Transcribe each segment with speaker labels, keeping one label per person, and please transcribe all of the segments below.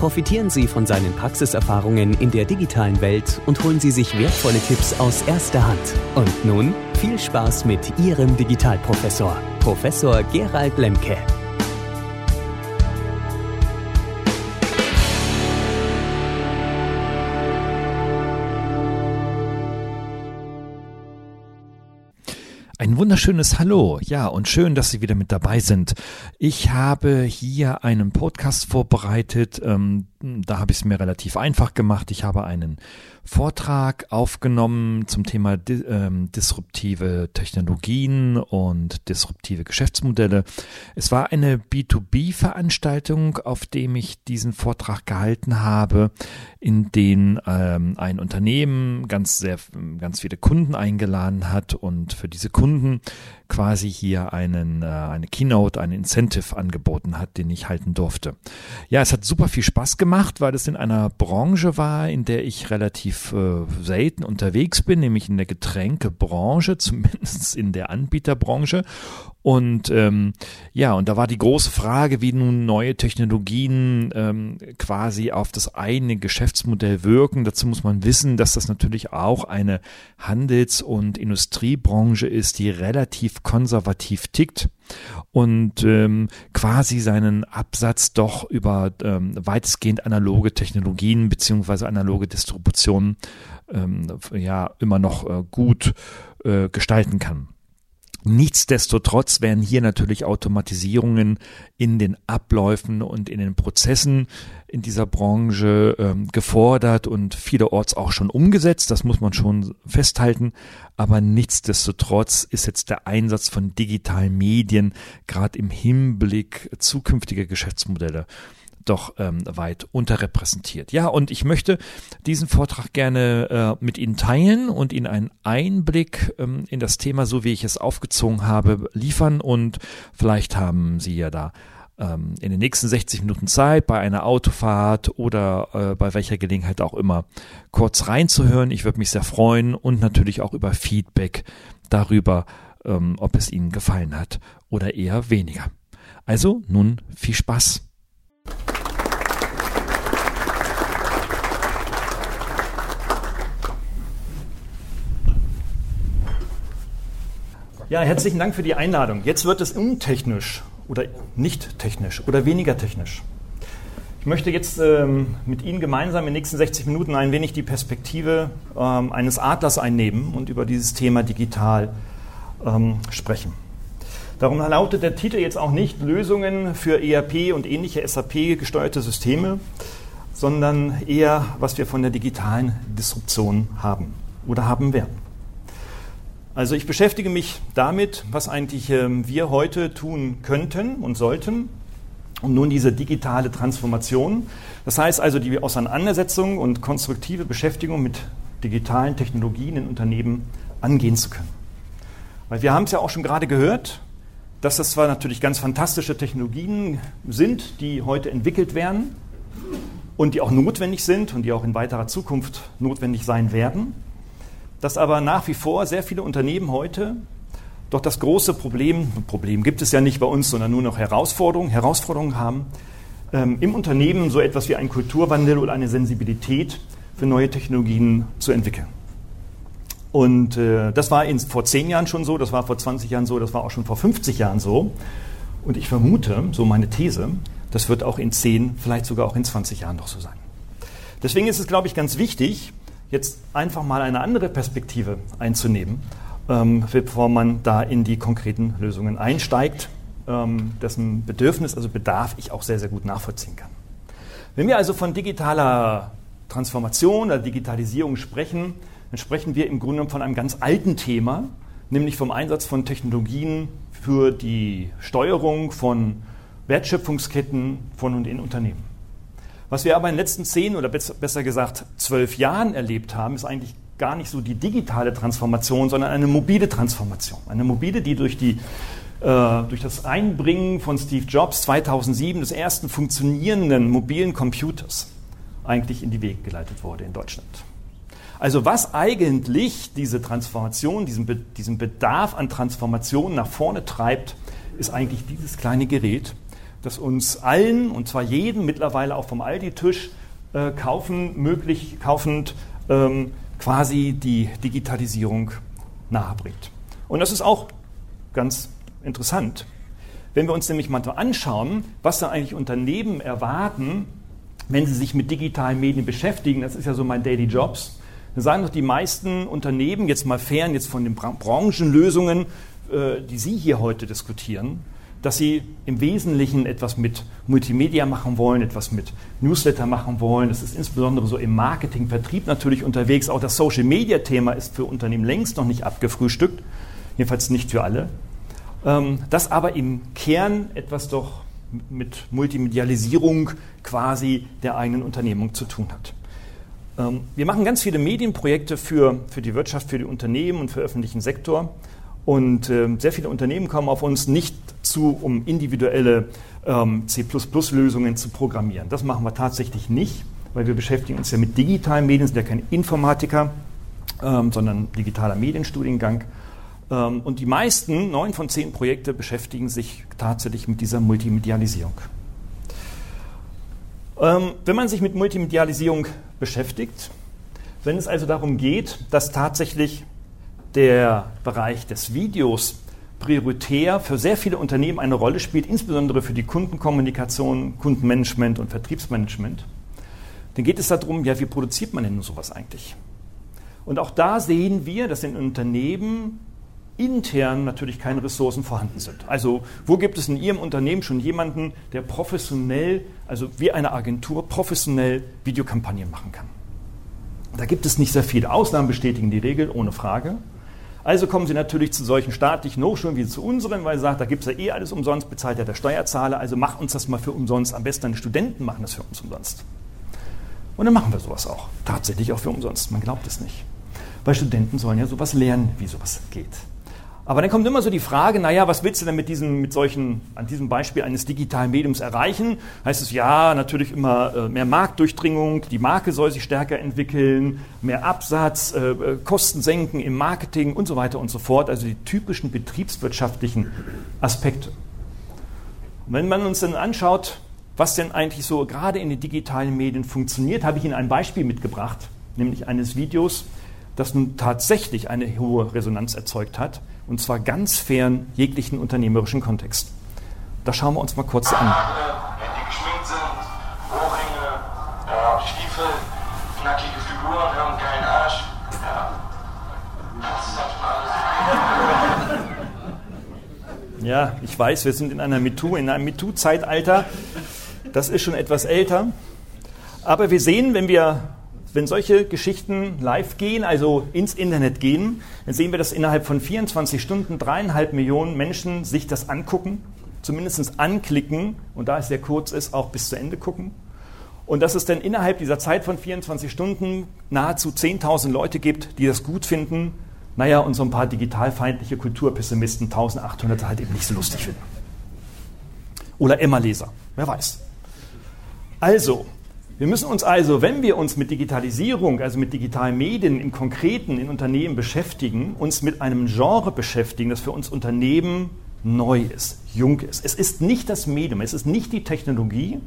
Speaker 1: Profitieren Sie von seinen Praxiserfahrungen in der digitalen Welt und holen Sie sich wertvolle Tipps aus erster Hand. Und nun viel Spaß mit Ihrem Digitalprofessor, Professor Gerald Lemke.
Speaker 2: Ein wunderschönes Hallo, ja, und schön, dass Sie wieder mit dabei sind. Ich habe hier einen Podcast vorbereitet, ähm, da habe ich es mir relativ einfach gemacht. Ich habe einen Vortrag aufgenommen zum Thema ähm, disruptive Technologien und disruptive Geschäftsmodelle. Es war eine B2B-Veranstaltung, auf dem ich diesen Vortrag gehalten habe, in den ähm, ein Unternehmen ganz sehr, ganz viele Kunden eingeladen hat und für diese Kunden quasi hier einen, äh, eine Keynote, einen Incentive angeboten hat, den ich halten durfte. Ja, es hat super viel Spaß gemacht, weil es in einer Branche war, in der ich relativ äh, selten unterwegs bin, nämlich in der Getränkebranche, zumindest in der Anbieterbranche. Und ähm, ja, und da war die große Frage, wie nun neue Technologien ähm, quasi auf das eigene Geschäftsmodell wirken. Dazu muss man wissen, dass das natürlich auch eine Handels- und Industriebranche ist, die relativ konservativ tickt und ähm, quasi seinen Absatz doch über ähm, weitestgehend analoge Technologien beziehungsweise analoge Distributionen ähm, ja immer noch äh, gut äh, gestalten kann. Nichtsdestotrotz werden hier natürlich Automatisierungen in den Abläufen und in den Prozessen in dieser Branche ähm, gefordert und vielerorts auch schon umgesetzt. Das muss man schon festhalten. Aber nichtsdestotrotz ist jetzt der Einsatz von digitalen Medien gerade im Hinblick zukünftiger Geschäftsmodelle doch ähm, weit unterrepräsentiert. Ja, und ich möchte diesen Vortrag gerne äh, mit Ihnen teilen und Ihnen einen Einblick ähm, in das Thema, so wie ich es aufgezogen habe, liefern. Und vielleicht haben Sie ja da ähm, in den nächsten 60 Minuten Zeit, bei einer Autofahrt oder äh, bei welcher Gelegenheit auch immer, kurz reinzuhören. Ich würde mich sehr freuen und natürlich auch über Feedback darüber, ähm, ob es Ihnen gefallen hat oder eher weniger. Also nun viel Spaß. Ja, herzlichen Dank für die Einladung. Jetzt wird es untechnisch oder nicht technisch oder weniger technisch. Ich möchte jetzt ähm, mit Ihnen gemeinsam in den nächsten 60 Minuten ein wenig die Perspektive ähm, eines Adlers einnehmen und über dieses Thema digital ähm, sprechen. Darum lautet der Titel jetzt auch nicht Lösungen für ERP und ähnliche SAP-gesteuerte Systeme, sondern eher, was wir von der digitalen Disruption haben oder haben werden. Also ich beschäftige mich damit, was eigentlich ähm, wir heute tun könnten und sollten, um nun diese digitale Transformation, das heißt also die Auseinandersetzung und konstruktive Beschäftigung mit digitalen Technologien in Unternehmen angehen zu können. Weil wir haben es ja auch schon gerade gehört, dass das zwar natürlich ganz fantastische Technologien sind, die heute entwickelt werden und die auch notwendig sind und die auch in weiterer Zukunft notwendig sein werden, dass aber nach wie vor sehr viele Unternehmen heute doch das große Problem, Problem gibt es ja nicht bei uns, sondern nur noch Herausforderungen, Herausforderungen haben, ähm, im Unternehmen so etwas wie einen Kulturwandel oder eine Sensibilität für neue Technologien zu entwickeln. Und äh, das war in, vor zehn Jahren schon so, das war vor 20 Jahren so, das war auch schon vor 50 Jahren so. Und ich vermute, so meine These, das wird auch in 10, vielleicht sogar auch in 20 Jahren noch so sein. Deswegen ist es, glaube ich, ganz wichtig, jetzt einfach mal eine andere Perspektive einzunehmen, ähm, bevor man da in die konkreten Lösungen einsteigt, ähm, dessen Bedürfnis, also Bedarf ich auch sehr, sehr gut nachvollziehen kann. Wenn wir also von digitaler Transformation oder Digitalisierung sprechen, dann sprechen wir im Grunde von einem ganz alten Thema, nämlich vom Einsatz von Technologien für die Steuerung von Wertschöpfungsketten von und in Unternehmen. Was wir aber in den letzten zehn oder besser gesagt zwölf Jahren erlebt haben, ist eigentlich gar nicht so die digitale Transformation, sondern eine mobile Transformation. Eine mobile, die durch, die, äh, durch das Einbringen von Steve Jobs 2007 des ersten funktionierenden mobilen Computers eigentlich in die Wege geleitet wurde in Deutschland. Also was eigentlich diese Transformation, diesen, Be diesen Bedarf an Transformation nach vorne treibt, ist eigentlich dieses kleine Gerät, das uns allen, und zwar jedem mittlerweile auch vom Aldi-Tisch, äh, kaufen, möglich, kaufend ähm, quasi die Digitalisierung nahebringt. Und das ist auch ganz interessant. Wenn wir uns nämlich mal anschauen, was da eigentlich Unternehmen erwarten, wenn sie sich mit digitalen Medien beschäftigen, das ist ja so mein Daily Jobs, dann sagen doch die meisten Unternehmen, jetzt mal fern jetzt von den Branchenlösungen, äh, die Sie hier heute diskutieren, dass sie im Wesentlichen etwas mit Multimedia machen wollen, etwas mit Newsletter machen wollen. Das ist insbesondere so im Marketing, Vertrieb natürlich unterwegs. Auch das Social-Media-Thema ist für Unternehmen längst noch nicht abgefrühstückt, jedenfalls nicht für alle. Ähm, das aber im Kern etwas doch mit Multimedialisierung quasi der eigenen Unternehmung zu tun hat. Ähm, wir machen ganz viele Medienprojekte für, für die Wirtschaft, für die Unternehmen und für den öffentlichen Sektor. Und äh, sehr viele Unternehmen kommen auf uns nicht zu, um individuelle ähm, C++-Lösungen zu programmieren. Das machen wir tatsächlich nicht, weil wir beschäftigen uns ja mit digitalen Medien, sind ja kein Informatiker, ähm, sondern digitaler Medienstudiengang. Ähm, und die meisten, neun von zehn Projekte, beschäftigen sich tatsächlich mit dieser Multimedialisierung. Ähm, wenn man sich mit Multimedialisierung beschäftigt, wenn es also darum geht, dass tatsächlich der Bereich des Videos prioritär für sehr viele Unternehmen eine Rolle spielt, insbesondere für die Kundenkommunikation, Kundenmanagement und Vertriebsmanagement, dann geht es darum, ja, wie produziert man denn sowas eigentlich? Und auch da sehen wir, dass in Unternehmen intern natürlich keine Ressourcen vorhanden sind. Also wo gibt es in Ihrem Unternehmen schon jemanden, der professionell, also wie eine Agentur, professionell Videokampagnen machen kann? Da gibt es nicht sehr viele. Ausnahmen bestätigen die Regel, ohne Frage. Also kommen Sie natürlich zu solchen staatlichen Hochschulen wie zu unseren, weil Sie sagen, da gibt es ja eh alles umsonst, bezahlt ja der Steuerzahler, also mach uns das mal für umsonst. Am besten deine Studenten machen das für uns umsonst. Und dann machen wir sowas auch. Tatsächlich auch für umsonst. Man glaubt es nicht. Weil Studenten sollen ja sowas lernen, wie sowas geht. Aber dann kommt immer so die Frage, naja, was willst du denn mit diesem, mit solchen, an diesem Beispiel eines digitalen Mediums erreichen? Heißt es ja, natürlich immer äh, mehr Marktdurchdringung, die Marke soll sich stärker entwickeln, mehr Absatz, äh, äh, Kosten senken im Marketing und so weiter und so fort. Also die typischen betriebswirtschaftlichen Aspekte. Und wenn man uns dann anschaut, was denn eigentlich so gerade in den digitalen Medien funktioniert, habe ich Ihnen ein Beispiel mitgebracht, nämlich eines Videos, das nun tatsächlich eine hohe Resonanz erzeugt hat und zwar ganz fern jeglichen unternehmerischen Kontext. Das schauen wir uns mal kurz an. Alles. Ja, ich weiß, wir sind in einer MeToo, in einem MeToo-Zeitalter. Das ist schon etwas älter. Aber wir sehen, wenn wir wenn solche Geschichten live gehen, also ins Internet gehen, dann sehen wir, dass innerhalb von 24 Stunden dreieinhalb Millionen Menschen sich das angucken, zumindest anklicken und da es sehr kurz ist, auch bis zu Ende gucken. Und dass es dann innerhalb dieser Zeit von 24 Stunden nahezu 10.000 Leute gibt, die das gut finden, naja, und so ein paar digitalfeindliche Kulturpessimisten, 1800 halt eben nicht so lustig finden. Oder Emma-Leser, wer weiß. Also, wir müssen uns also, wenn wir uns mit Digitalisierung, also mit digitalen Medien im Konkreten in Unternehmen beschäftigen, uns mit einem Genre beschäftigen, das für uns Unternehmen neu ist, jung ist. Es ist nicht das Medium, es ist nicht die Technologie,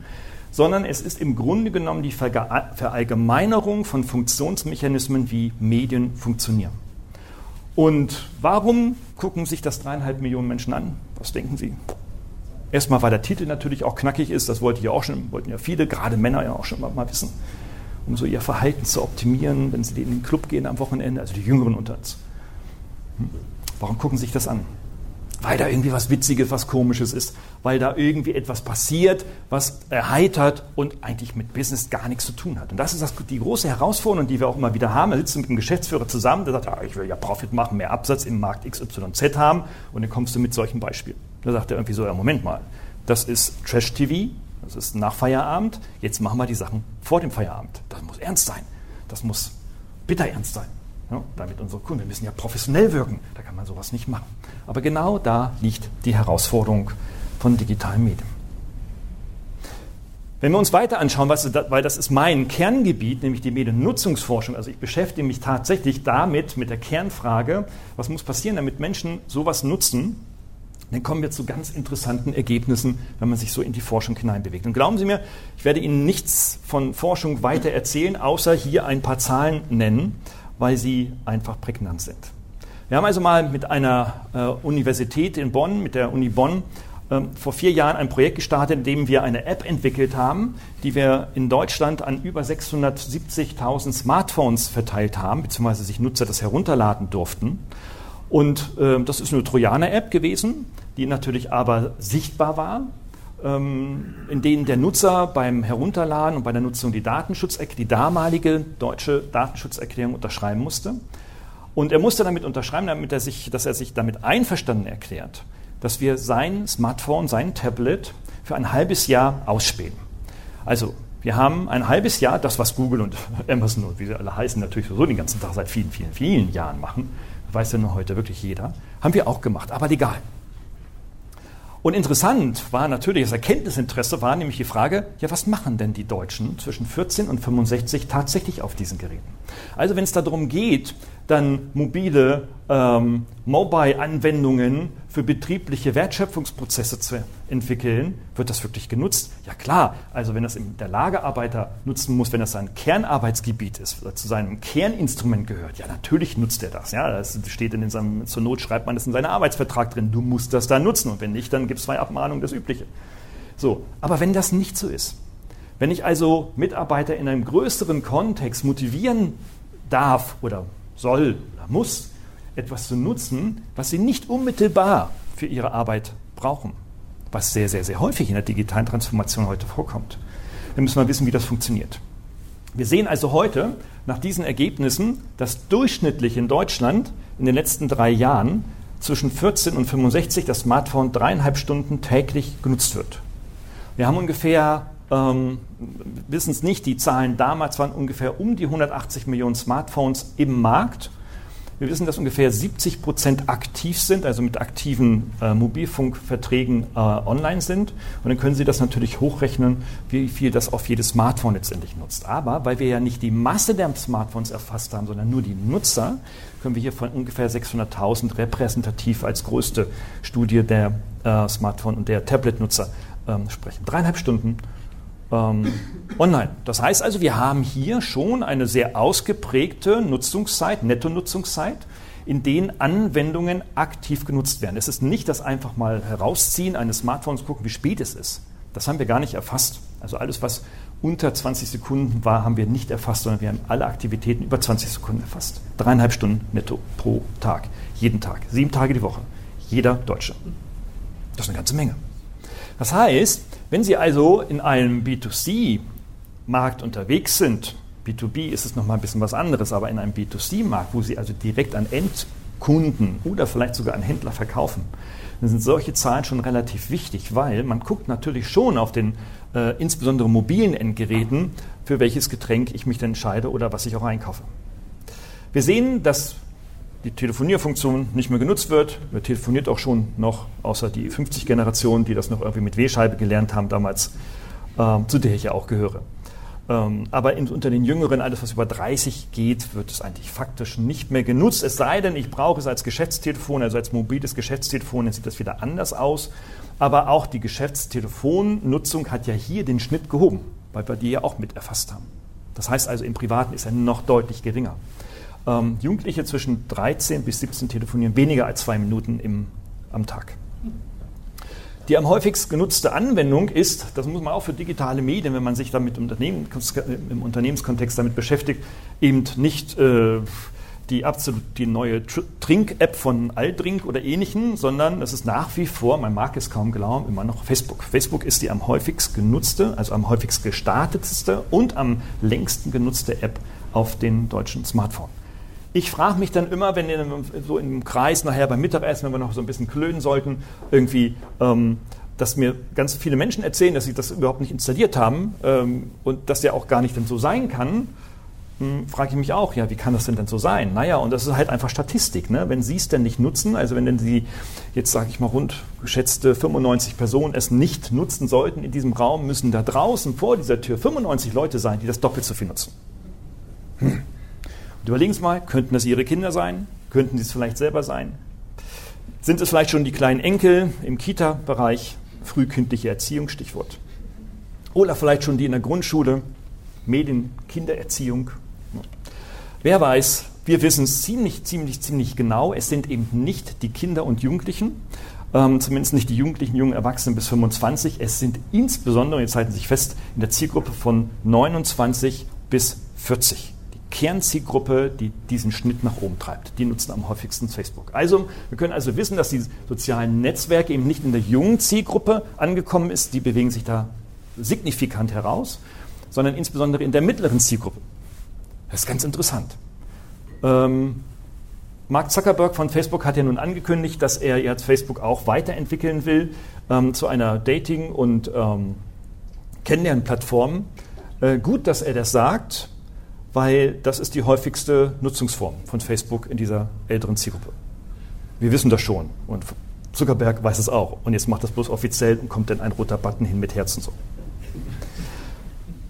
Speaker 2: sondern es ist im Grunde genommen die Verallgemeinerung von Funktionsmechanismen, wie Medien funktionieren. Und warum gucken sich das dreieinhalb Millionen Menschen an? Was denken Sie? Erstmal, weil der Titel natürlich auch knackig ist, das wollte ich auch schon, wollten ja viele, gerade Männer ja auch schon mal, mal wissen, um so ihr Verhalten zu optimieren, wenn sie in den Club gehen am Wochenende, also die Jüngeren unter uns. Hm? Warum gucken sie sich das an? Weil da irgendwie was Witziges, was Komisches ist, weil da irgendwie etwas passiert, was erheitert und eigentlich mit Business gar nichts zu tun hat. Und das ist das, die große Herausforderung, die wir auch immer wieder haben. Sitzt du mit einem Geschäftsführer zusammen, der sagt, ah, ich will ja Profit machen, mehr Absatz im Markt XYZ haben und dann kommst du mit solchen Beispielen. Da sagt er irgendwie so, ja, Moment mal, das ist Trash-TV, das ist nach Feierabend, jetzt machen wir die Sachen vor dem Feierabend. Das muss ernst sein. Das muss bitter ernst sein. Ja, damit unsere Kunden, wir müssen ja professionell wirken, da kann man sowas nicht machen. Aber genau da liegt die Herausforderung von digitalen Medien. Wenn wir uns weiter anschauen, was, weil das ist mein Kerngebiet, nämlich die Mediennutzungsforschung, also ich beschäftige mich tatsächlich damit, mit der Kernfrage, was muss passieren, damit Menschen sowas nutzen, dann kommen wir zu ganz interessanten Ergebnissen, wenn man sich so in die Forschung hineinbewegt. Und glauben Sie mir, ich werde Ihnen nichts von Forschung weiter erzählen, außer hier ein paar Zahlen nennen, weil sie einfach prägnant sind. Wir haben also mal mit einer äh, Universität in Bonn, mit der Uni Bonn, ähm, vor vier Jahren ein Projekt gestartet, in dem wir eine App entwickelt haben, die wir in Deutschland an über 670.000 Smartphones verteilt haben, beziehungsweise sich Nutzer das herunterladen durften. Und äh, das ist eine Trojaner-App gewesen, die natürlich aber sichtbar war, ähm, in denen der Nutzer beim Herunterladen und bei der Nutzung die Datenschutzerklärung, die damalige deutsche Datenschutzerklärung unterschreiben musste. Und er musste damit unterschreiben, damit er sich, dass er sich damit einverstanden erklärt, dass wir sein Smartphone, sein Tablet für ein halbes Jahr ausspähen. Also wir haben ein halbes Jahr, das was Google und Amazon und wie sie alle heißen, natürlich so den ganzen Tag seit vielen, vielen, vielen Jahren machen, weiß ja nur heute wirklich jeder, haben wir auch gemacht, aber legal. Und interessant war natürlich, das Erkenntnisinteresse war nämlich die Frage, ja, was machen denn die Deutschen zwischen 14 und 65 tatsächlich auf diesen Geräten? Also wenn es darum geht, dann mobile ähm, Mobile-Anwendungen für betriebliche Wertschöpfungsprozesse zu entwickeln, wird das wirklich genutzt? Ja klar, also wenn das der Lagerarbeiter nutzen muss, wenn das sein Kernarbeitsgebiet ist, zu seinem Kerninstrument gehört, ja natürlich nutzt er das. Ja, das steht in seinem, zur Not schreibt man das in seinen Arbeitsvertrag drin, du musst das da nutzen und wenn nicht, dann gibt es zwei Abmahnungen, das Übliche. So, aber wenn das nicht so ist, wenn ich also Mitarbeiter in einem größeren Kontext motivieren darf oder soll oder muss, etwas zu nutzen, was sie nicht unmittelbar für ihre Arbeit brauchen, was sehr, sehr, sehr häufig in der digitalen Transformation heute vorkommt. Dann müssen wir wissen, wie das funktioniert. Wir sehen also heute nach diesen Ergebnissen, dass durchschnittlich in Deutschland in den letzten drei Jahren zwischen 14 und 65 das Smartphone dreieinhalb Stunden täglich genutzt wird. Wir haben ungefähr ähm, wissen es nicht, die Zahlen damals waren ungefähr um die 180 Millionen Smartphones im Markt. Wir wissen, dass ungefähr 70 Prozent aktiv sind, also mit aktiven äh, Mobilfunkverträgen äh, online sind. Und dann können Sie das natürlich hochrechnen, wie viel das auf jedes Smartphone letztendlich nutzt. Aber weil wir ja nicht die Masse der Smartphones erfasst haben, sondern nur die Nutzer, können wir hier von ungefähr 600.000 repräsentativ als größte Studie der äh, Smartphone- und der Tablet-Nutzer ähm, sprechen. Dreieinhalb Stunden ähm, online. Das heißt also, wir haben hier schon eine sehr ausgeprägte Nutzungszeit, Netto-Nutzungszeit, in denen Anwendungen aktiv genutzt werden. Es ist nicht das einfach mal herausziehen eines Smartphones, gucken, wie spät es ist. Das haben wir gar nicht erfasst. Also alles, was unter 20 Sekunden war, haben wir nicht erfasst, sondern wir haben alle Aktivitäten über 20 Sekunden erfasst. Dreieinhalb Stunden netto pro Tag, jeden Tag, sieben Tage die Woche, jeder Deutsche. Das ist eine ganze Menge. Das heißt, wenn Sie also in einem B2C-Markt unterwegs sind, B2B ist es nochmal ein bisschen was anderes, aber in einem B2C-Markt, wo Sie also direkt an Endkunden oder vielleicht sogar an Händler verkaufen, dann sind solche Zahlen schon relativ wichtig, weil man guckt natürlich schon auf den äh, insbesondere mobilen Endgeräten, für welches Getränk ich mich denn entscheide oder was ich auch einkaufe. Wir sehen, dass die Telefonierfunktion nicht mehr genutzt wird. Wer telefoniert auch schon noch, außer die 50-Generation, die das noch irgendwie mit W-Scheibe gelernt haben damals, äh, zu der ich ja auch gehöre. Ähm, aber in, unter den Jüngeren, alles was über 30 geht, wird es eigentlich faktisch nicht mehr genutzt. Es sei denn, ich brauche es als Geschäftstelefon, also als mobiles Geschäftstelefon, dann sieht das wieder anders aus. Aber auch die Geschäftstelefonnutzung hat ja hier den Schnitt gehoben, weil wir die ja auch mit erfasst haben. Das heißt also, im Privaten ist er noch deutlich geringer. Ähm, Jugendliche zwischen 13 bis 17 telefonieren weniger als zwei Minuten im, am Tag. Die am häufigst genutzte Anwendung ist, das muss man auch für digitale Medien, wenn man sich damit im, Unternehmen, im Unternehmenskontext damit beschäftigt, eben nicht äh, die absolut die neue Trink-App von Aldrink oder ähnlichen, sondern es ist nach wie vor, man mag es kaum glauben, immer noch Facebook. Facebook ist die am häufigst genutzte, also am häufigst gestartetste und am längsten genutzte App auf den deutschen Smartphone. Ich frage mich dann immer, wenn in, so im Kreis nachher beim Mittagessen, wenn wir noch so ein bisschen klönen sollten, irgendwie, ähm, dass mir ganz viele Menschen erzählen, dass sie das überhaupt nicht installiert haben ähm, und dass ja auch gar nicht dann so sein kann. hm, frage ich mich auch, ja, wie kann das denn denn so sein? Naja, und das ist halt einfach Statistik. Ne? Wenn Sie es denn nicht nutzen, also wenn denn Sie jetzt, sage ich mal, rund geschätzte 95 Personen es nicht nutzen sollten in diesem Raum, müssen da draußen vor dieser Tür 95 Leute sein, die das doppelt so viel nutzen. Hm. Und überlegen Sie mal, könnten das Ihre Kinder sein? Könnten Sie es vielleicht selber sein? Sind es vielleicht schon die kleinen Enkel im Kita-Bereich? Frühkindliche Erziehung, Stichwort. Oder vielleicht schon die in der Grundschule, Medien, Kindererziehung. Wer weiß, wir wissen es ziemlich, ziemlich, ziemlich genau. Es sind eben nicht die Kinder und Jugendlichen, ähm, zumindest nicht die Jugendlichen, jungen Erwachsenen bis 25. Es sind insbesondere, jetzt halten Sie sich fest, in der Zielgruppe von 29 bis 40. Kernzielgruppe, die diesen Schnitt nach oben treibt. Die nutzen am häufigsten Facebook. Also, wir können also wissen, dass die sozialen Netzwerke eben nicht in der jungen Zielgruppe angekommen ist. Die bewegen sich da signifikant heraus, sondern insbesondere in der mittleren Zielgruppe. Das ist ganz interessant. Ähm, Mark Zuckerberg von Facebook hat ja nun angekündigt, dass er jetzt Facebook auch weiterentwickeln will ähm, zu einer Dating- und ähm, Kennenlernplattform. Äh, gut, dass er das sagt, weil das ist die häufigste Nutzungsform von Facebook in dieser älteren Zielgruppe. Wir wissen das schon und Zuckerberg weiß es auch. Und jetzt macht das bloß offiziell und kommt dann ein roter Button hin mit Herzen so.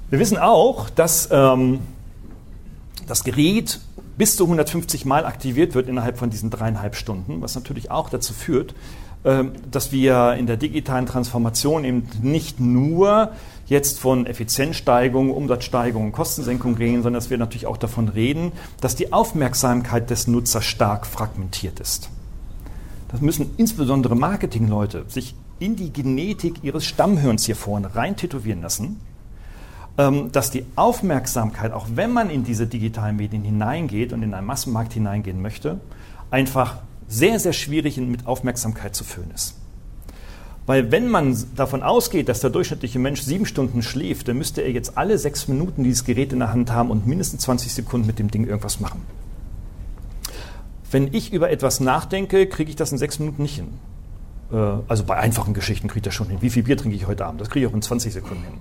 Speaker 2: Wir wissen auch, dass ähm, das Gerät bis zu 150 Mal aktiviert wird innerhalb von diesen dreieinhalb Stunden, was natürlich auch dazu führt, ähm, dass wir in der digitalen Transformation eben nicht nur jetzt von Effizienzsteigerung, Umsatzsteigerung, Kostensenkung reden, sondern dass wir natürlich auch davon reden, dass die Aufmerksamkeit des Nutzers stark fragmentiert ist. Das müssen insbesondere Marketingleute sich in die Genetik ihres Stammhirns hier vorne rein tätowieren lassen ähm, dass die Aufmerksamkeit, auch wenn man in diese digitalen Medien hineingeht und in einen Massenmarkt hineingehen möchte, einfach sehr, sehr schwierig mit Aufmerksamkeit zu füllen ist. Weil wenn man davon ausgeht, dass der durchschnittliche Mensch sieben Stunden schläft, dann müsste er jetzt alle sechs Minuten dieses Gerät in der Hand haben und mindestens 20 Sekunden mit dem Ding irgendwas machen. Wenn ich über etwas nachdenke, kriege ich das in sechs Minuten nicht hin. Äh, also bei einfachen Geschichten kriege ich das schon hin. Wie viel Bier trinke ich heute Abend? Das kriege ich auch in 20 Sekunden hin.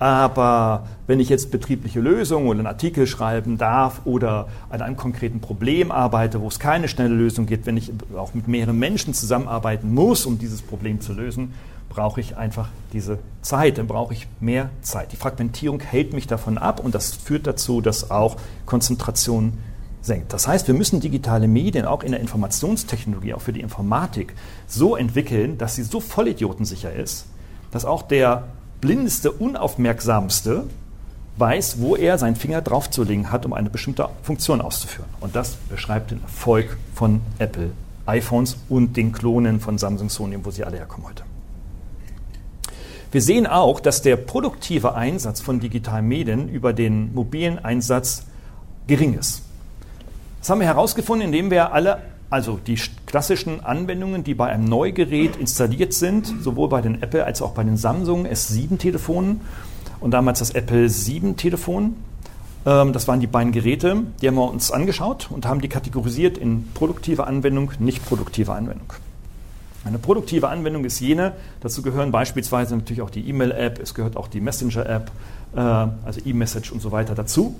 Speaker 2: Aber wenn ich jetzt betriebliche Lösungen oder einen Artikel schreiben darf oder an einem konkreten Problem arbeite, wo es keine schnelle Lösung gibt, wenn ich auch mit mehreren Menschen zusammenarbeiten muss, um dieses Problem zu lösen, brauche ich einfach diese Zeit, dann brauche ich mehr Zeit. Die Fragmentierung hält mich davon ab und das führt dazu, dass auch Konzentration senkt. Das heißt, wir müssen digitale Medien auch in der Informationstechnologie, auch für die Informatik, so entwickeln, dass sie so vollidiotensicher ist, dass auch der blindeste, unaufmerksamste weiß, wo er seinen Finger draufzulegen hat, um eine bestimmte Funktion auszuführen. Und das beschreibt den Erfolg von Apple iPhones und den Klonen von Samsung, Sony, wo sie alle herkommen heute. Wir sehen auch, dass der produktive Einsatz von digitalen Medien über den mobilen Einsatz gering ist. Das haben wir herausgefunden, indem wir alle also die klassischen Anwendungen, die bei einem Neugerät installiert sind, sowohl bei den Apple als auch bei den Samsung S7-Telefonen und damals das Apple 7-Telefon. Ähm, das waren die beiden Geräte, die haben wir uns angeschaut und haben die kategorisiert in produktive Anwendung, nicht produktive Anwendung. Eine produktive Anwendung ist jene, dazu gehören beispielsweise natürlich auch die E-Mail-App, es gehört auch die Messenger-App, äh, also E-Message und so weiter dazu.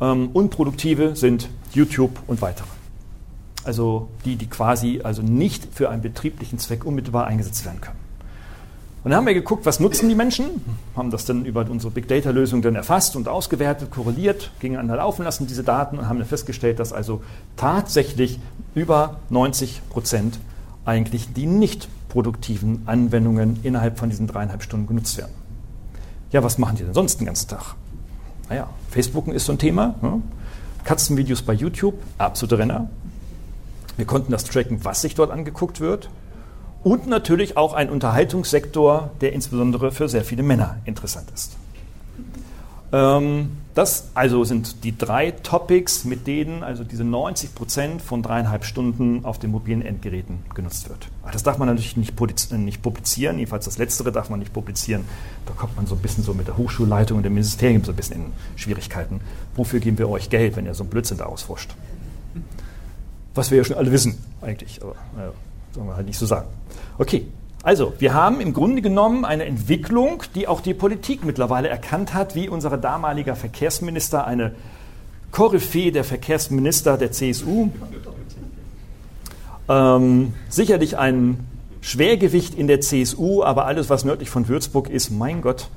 Speaker 2: Ähm, unproduktive sind YouTube und weitere also die, die quasi also nicht für einen betrieblichen Zweck unmittelbar eingesetzt werden können. Und dann haben wir geguckt, was nutzen die Menschen, haben das dann über unsere Big Data Lösung dann erfasst und ausgewertet, korreliert, gegeneinander laufen lassen, diese Daten, und haben dann festgestellt, dass also tatsächlich über 90 Prozent eigentlich die nicht produktiven Anwendungen innerhalb von diesen dreieinhalb Stunden genutzt werden. Ja, was machen die denn sonst den ganzen Tag? Naja, Facebooken ist so ein Thema. Ne? Katzenvideos bei YouTube, absolute Renner. Wir konnten das tracken, was sich dort angeguckt wird. Und natürlich auch ein Unterhaltungssektor, der insbesondere für sehr viele Männer interessant ist. Ähm, das also sind die drei Topics, mit denen also diese 90 Prozent von dreieinhalb Stunden auf den mobilen Endgeräten genutzt wird. das darf man natürlich nicht, nicht publizieren, jedenfalls das Letztere darf man nicht publizieren. Da kommt man so ein bisschen so mit der Hochschulleitung und dem Ministerium so ein bisschen in Schwierigkeiten. Wofür geben wir euch Geld, wenn ihr so einen Blödsinn daraus forscht? Was wir ja schon alle wissen eigentlich, aber naja, sollen wir halt nicht so sagen. Okay, also wir haben im Grunde genommen eine Entwicklung, die auch die Politik mittlerweile erkannt hat, wie unser damaliger Verkehrsminister eine Koryphäe der Verkehrsminister der CSU. Ähm, sicherlich ein Schwergewicht in der CSU, aber alles, was nördlich von Würzburg ist, mein Gott,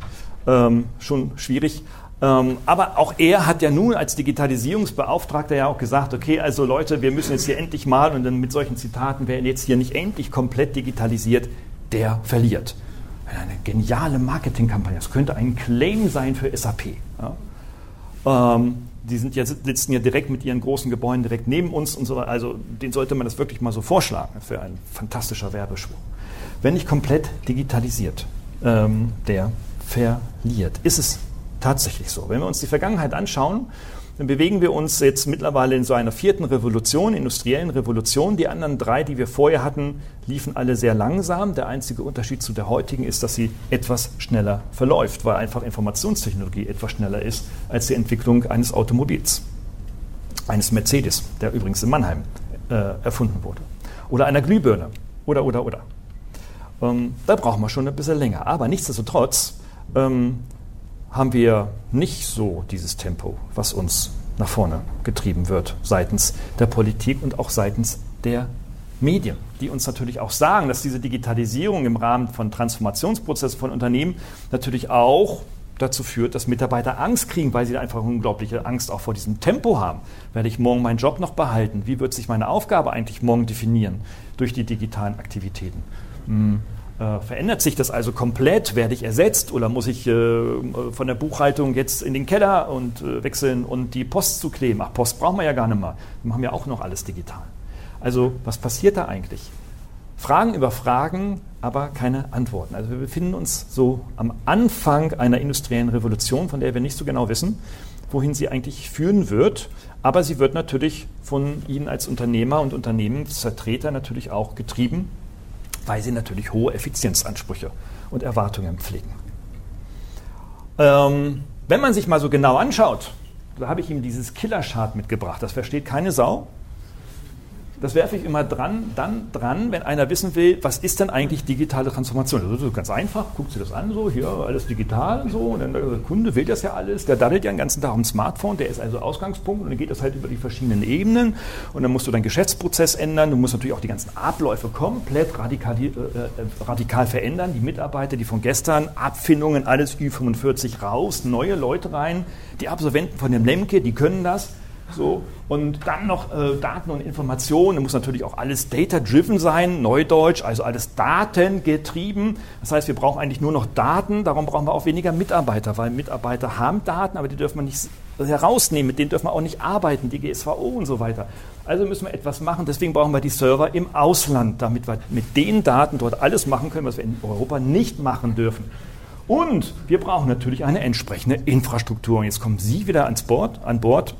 Speaker 2: ähm, schon schwierig. Ähm, aber auch er hat ja nun als Digitalisierungsbeauftragter ja auch gesagt, okay, also Leute, wir müssen jetzt hier endlich mal, und dann mit solchen Zitaten, wer jetzt hier nicht endlich komplett digitalisiert, der verliert. Eine geniale Marketingkampagne. Das könnte ein Claim sein für SAP. Ja. Ähm, die sind ja, sitzen ja direkt mit ihren großen Gebäuden direkt neben uns und so. Also den sollte man das wirklich mal so vorschlagen. Wäre ein fantastischer Werbeschwung. Wenn nicht komplett digitalisiert, ähm, der verliert. Ist es tatsächlich so? Wenn wir uns die Vergangenheit anschauen, dann bewegen wir uns jetzt mittlerweile in so einer vierten Revolution, industriellen Revolution. Die anderen drei, die wir vorher hatten, liefen alle sehr langsam. Der einzige Unterschied zu der heutigen ist, dass sie etwas schneller verläuft, weil einfach Informationstechnologie etwas schneller ist als die Entwicklung eines Automobils. Eines Mercedes, der übrigens in Mannheim äh, erfunden wurde. Oder einer Glühbirne. Oder, oder, oder. Ähm, da brauchen wir schon ein bisschen länger. Aber nichtsdestotrotz ähm, haben wir nicht so dieses Tempo, was uns nach vorne getrieben wird seitens der Politik und auch seitens der Medien, die uns natürlich auch sagen, dass diese Digitalisierung im Rahmen von Transformationsprozessen von Unternehmen natürlich auch dazu führt, dass Mitarbeiter Angst kriegen, weil sie einfach unglaubliche Angst auch vor diesem Tempo haben. Werde ich morgen meinen Job noch behalten? Wie wird sich meine Aufgabe eigentlich morgen definieren durch die digitalen Aktivitäten? Hm. Äh, verändert sich das also komplett? Werde ich ersetzt oder muss ich äh, von der Buchhaltung jetzt in den Keller und äh, wechseln und die Post zu kleben? Ach, Post brauchen wir ja gar nicht mehr. Wir machen ja auch noch alles digital. Also, was passiert da eigentlich? Fragen über Fragen, aber keine Antworten. Also wir befinden uns so am Anfang einer industriellen Revolution, von der wir nicht so genau wissen, wohin sie eigentlich führen wird. Aber sie wird natürlich von Ihnen als Unternehmer und Unternehmensvertreter natürlich auch getrieben weil sie natürlich hohe Effizienzansprüche und Erwartungen pflegen. Ähm, wenn man sich mal so genau anschaut, da habe ich ihm dieses Killerchart mitgebracht, das versteht keine Sau. Das werfe ich immer dran, dann dran, wenn einer wissen will, was ist denn eigentlich digitale Transformation? Das ist ganz einfach, guckt sich das an, so hier alles digital, so, und dann der Kunde will das ja alles, der daddelt ja den ganzen Tag am Smartphone, der ist also Ausgangspunkt. Und dann geht das halt über die verschiedenen Ebenen. Und dann musst du deinen Geschäftsprozess ändern, du musst natürlich auch die ganzen Abläufe komplett radikal, äh, äh radikal verändern, die Mitarbeiter, die von gestern, Abfindungen, alles Ü45 raus, neue Leute rein, die Absolventen von dem Lemke, die können das so, und dann noch äh, Daten und Informationen. Da muss natürlich auch alles data-driven sein, Neudeutsch, also alles datengetrieben. Das heißt, wir brauchen eigentlich nur noch Daten. Darum brauchen wir auch weniger Mitarbeiter, weil Mitarbeiter haben Daten, aber die dürfen wir nicht herausnehmen. Mit denen dürfen wir auch nicht arbeiten, die GSVO und so weiter. Also müssen wir etwas machen. Deswegen brauchen wir die Server im Ausland, damit wir mit den Daten dort alles machen können, was wir in Europa nicht machen dürfen. Und wir brauchen natürlich eine entsprechende Infrastruktur. Und jetzt kommen Sie wieder ans Bord, an Bord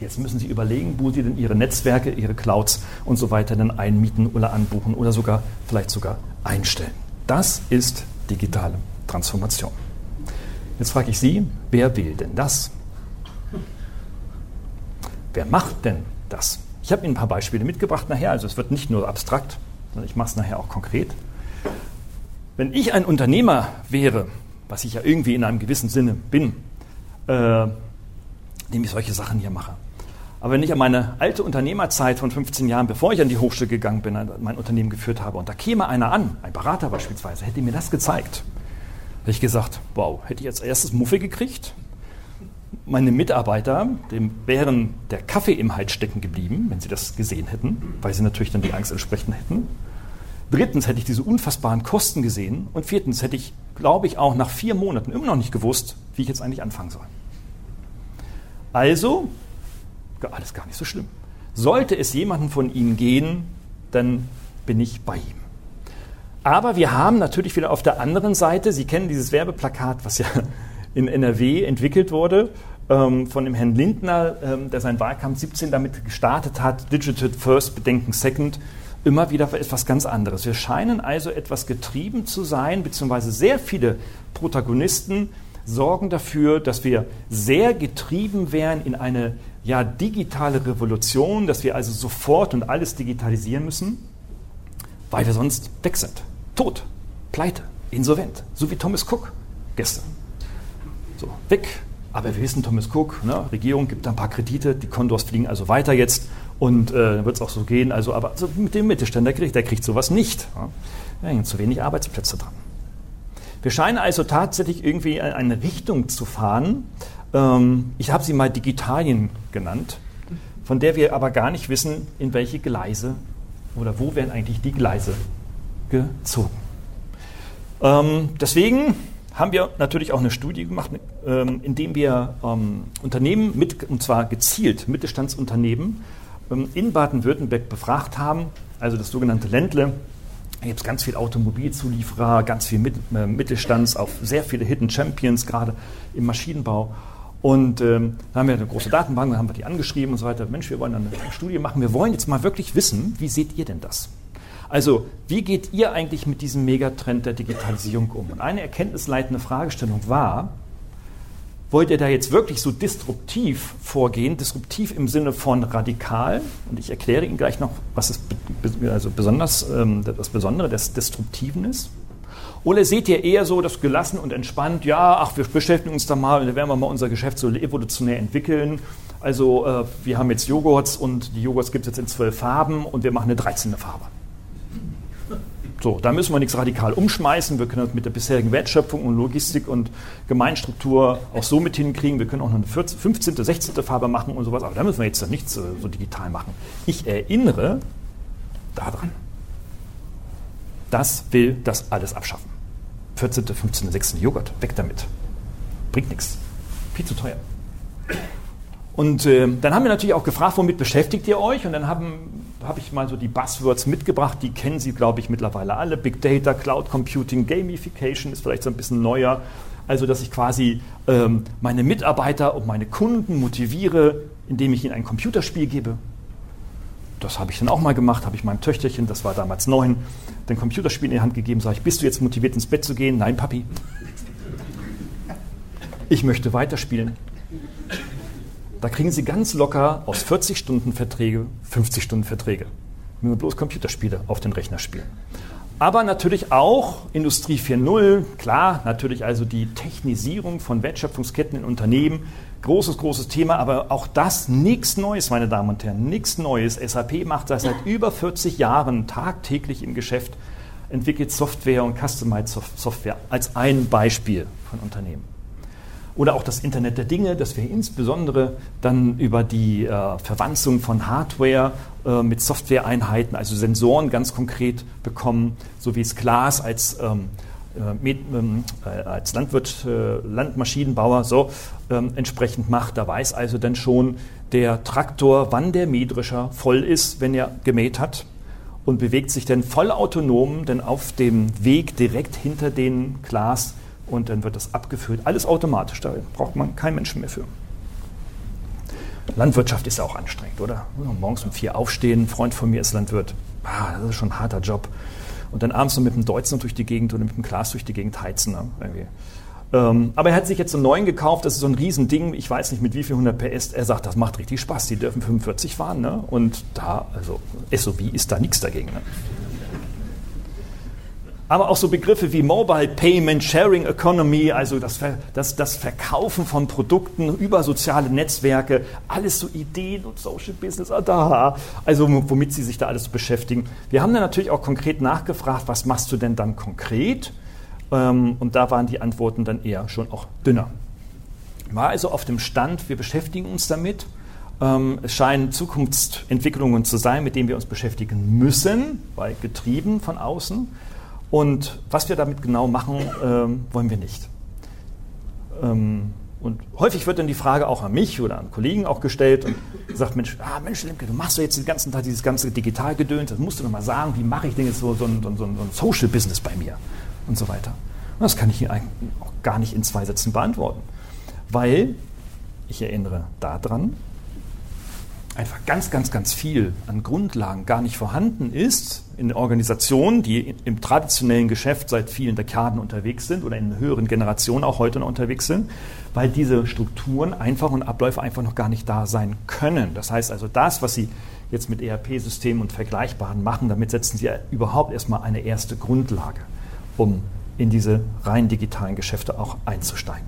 Speaker 2: Jetzt müssen Sie überlegen, wo Sie denn Ihre Netzwerke, Ihre Clouds und so weiter dann einmieten oder anbuchen oder sogar vielleicht sogar einstellen. Das ist digitale Transformation. Jetzt frage ich Sie, wer will denn das? Wer macht denn das? Ich habe Ihnen ein paar Beispiele mitgebracht nachher, also es wird nicht nur abstrakt, sondern ich mache es nachher auch konkret. Wenn ich ein Unternehmer wäre, was ich ja irgendwie in einem gewissen Sinne bin, äh, indem ich solche Sachen hier mache, aber wenn ich an meine alte Unternehmerzeit von 15 Jahren, bevor ich an die Hochschule gegangen bin, mein Unternehmen geführt habe, und da käme einer an, ein Berater beispielsweise, hätte mir das gezeigt, hätte ich gesagt, wow, hätte ich als erstes Muffe gekriegt. Meine Mitarbeiter, dem wären der Kaffee im Hals stecken geblieben, wenn sie das gesehen hätten, weil sie natürlich dann die Angst entsprechend hätten. Drittens hätte ich diese unfassbaren Kosten gesehen. Und viertens hätte ich, glaube ich, auch nach vier Monaten immer noch nicht gewusst, wie ich jetzt eigentlich anfangen soll. Also alles gar nicht so schlimm. Sollte es jemanden von Ihnen gehen, dann bin ich bei ihm. Aber wir haben natürlich wieder auf der anderen Seite, Sie kennen dieses Werbeplakat, was ja in NRW entwickelt wurde, ähm, von dem Herrn Lindner, ähm, der seinen Wahlkampf 17 damit gestartet hat, Digital First, Bedenken Second, immer wieder etwas ganz anderes. Wir scheinen also etwas getrieben zu sein, beziehungsweise sehr viele Protagonisten sorgen dafür, dass wir sehr getrieben werden in eine ja, digitale Revolution, dass wir also sofort und alles digitalisieren müssen, weil wir sonst weg sind. Tot, pleite, insolvent, so wie Thomas Cook gestern. So, weg, Aber wir wissen, Thomas Cook, ne, Regierung gibt da ein paar Kredite, die Kondors fliegen also weiter jetzt und äh, dann wird es auch so gehen. Also, aber also mit dem Mittelständler kriegt, der kriegt sowas nicht. Ja. Da hängen zu wenig Arbeitsplätze dran. Wir scheinen also tatsächlich irgendwie eine Richtung zu fahren. Ähm, ich habe sie mal Digitalien genannt, von der wir aber gar nicht wissen, in welche Gleise oder wo werden eigentlich die Gleise gezogen. Ähm, deswegen haben wir natürlich auch eine Studie gemacht, ähm, indem wir ähm, Unternehmen mit, und zwar gezielt Mittelstandsunternehmen ähm, in Baden-Württemberg befragt haben, also das sogenannte Ländle. Da gibt es ganz viele Automobilzulieferer, ganz viel mit, äh, Mittelstands, auch sehr viele Hidden Champions, gerade im Maschinenbau. Und ähm, da haben wir eine große Datenbank, dann haben wir die angeschrieben und so weiter. Mensch, wir wollen eine Studie machen. Wir wollen jetzt mal wirklich wissen, wie seht ihr denn das? Also, wie geht ihr eigentlich mit diesem Megatrend der Digitalisierung um? Und eine erkenntnisleitende Fragestellung war, wollt ihr da jetzt wirklich so disruptiv vorgehen? Disruptiv im Sinne von radikal. Und ich erkläre Ihnen gleich noch, was es also besonders, ähm, das Besondere des Disruptiven ist. Oder seht ihr eher so das gelassen und entspannt, ja, ach, wir beschäftigen uns da mal und dann werden wir mal unser Geschäft so evolutionär entwickeln. Also äh, wir haben jetzt Joghurts und die Joghurts gibt es jetzt in zwölf Farben und wir machen eine 13. Farbe. So, da müssen wir nichts radikal umschmeißen. Wir können das mit der bisherigen Wertschöpfung und Logistik und Gemeinstruktur auch so mit hinkriegen. Wir können auch noch eine 14, 15., 16. Farbe machen und sowas. Aber da müssen wir jetzt nichts so, so digital machen. Ich erinnere daran. Das will das alles abschaffen. 14., 15., 16. Joghurt, weg damit. Bringt nichts. Viel zu teuer. Und äh, dann haben wir natürlich auch gefragt, womit beschäftigt ihr euch? Und dann habe hab ich mal so die Buzzwords mitgebracht, die kennen Sie, glaube ich, mittlerweile alle. Big Data, Cloud Computing, Gamification ist vielleicht so ein bisschen neuer. Also, dass ich quasi ähm, meine Mitarbeiter und meine Kunden motiviere, indem ich ihnen ein Computerspiel gebe. Das habe ich dann auch mal gemacht, habe ich meinem Töchterchen, das war damals neun, den Computerspiel in die Hand gegeben, sage ich, bist du jetzt motiviert ins Bett zu gehen? Nein, Papi. Ich möchte weiterspielen. Da kriegen Sie ganz locker aus 40 Stunden Verträge 50 Stunden Verträge. Wenn wir bloß Computerspiele auf den Rechner spielen. Aber natürlich auch Industrie 4.0, klar, natürlich also die Technisierung von Wertschöpfungsketten in Unternehmen. Großes, großes Thema, aber auch das nichts Neues, meine Damen und Herren, nichts Neues. SAP macht das seit über 40 Jahren tagtäglich im Geschäft, entwickelt Software und Customized Software als ein Beispiel von Unternehmen. Oder auch das Internet der Dinge, das wir insbesondere dann über die äh, Verwanzung von Hardware äh, mit Softwareeinheiten, also Sensoren ganz konkret bekommen, so wie es Glas als, ähm, äh, ähm, äh, als Landwirt, äh, Landmaschinenbauer so ähm, entsprechend macht. Da weiß also dann schon der Traktor, wann der Mähdrescher voll ist, wenn er gemäht hat und bewegt sich dann vollautonom denn auf dem Weg direkt hinter den Glas und dann wird das abgefüllt. Alles automatisch, da braucht man keinen Menschen mehr für. Landwirtschaft ist ja auch anstrengend, oder? Morgens um vier aufstehen, ein Freund von mir ist Landwirt. Ah, das ist schon ein harter Job. Und dann abends noch mit dem Deutzen durch die Gegend oder mit dem Glas durch die Gegend heizen. Ne? Ähm, aber er hat sich jetzt einen neuen gekauft, das ist so ein Riesending, ich weiß nicht mit wie viel 100 PS. Er sagt, das macht richtig Spaß, die dürfen 45 fahren. Ne? Und da, also SOV ist da nichts dagegen. Ne? Aber auch so Begriffe wie Mobile Payment, Sharing Economy, also das, das, das Verkaufen von Produkten über soziale Netzwerke, alles so Ideen und Social Business, ah, da, also womit Sie sich da alles beschäftigen. Wir haben dann natürlich auch konkret nachgefragt, was machst du denn dann konkret? Ähm, und da waren die Antworten dann eher schon auch dünner. War also auf dem Stand, wir beschäftigen uns damit. Ähm, es scheinen Zukunftsentwicklungen zu sein, mit denen wir uns beschäftigen müssen, weil getrieben von außen. Und was wir damit genau machen, ähm, wollen wir nicht. Ähm, und häufig wird dann die Frage auch an mich oder an Kollegen auch gestellt und gesagt, Mensch, ah, Mensch, Lemke, du machst doch jetzt den ganzen Tag dieses ganze Digitalgedöns, das musst du doch mal sagen, wie mache ich denn jetzt so, so, ein, so, so ein Social Business bei mir und so weiter. Und das kann ich Ihnen auch gar nicht in zwei Sätzen beantworten, weil ich erinnere daran, einfach ganz, ganz, ganz viel an Grundlagen gar nicht vorhanden ist in Organisationen, die im traditionellen Geschäft seit vielen Dekaden unterwegs sind oder in höheren Generationen auch heute noch unterwegs sind, weil diese Strukturen einfach und Abläufe einfach noch gar nicht da sein können. Das heißt also, das, was Sie jetzt mit ERP-Systemen und Vergleichbaren machen, damit setzen Sie überhaupt erstmal eine erste Grundlage, um in diese rein digitalen Geschäfte auch einzusteigen.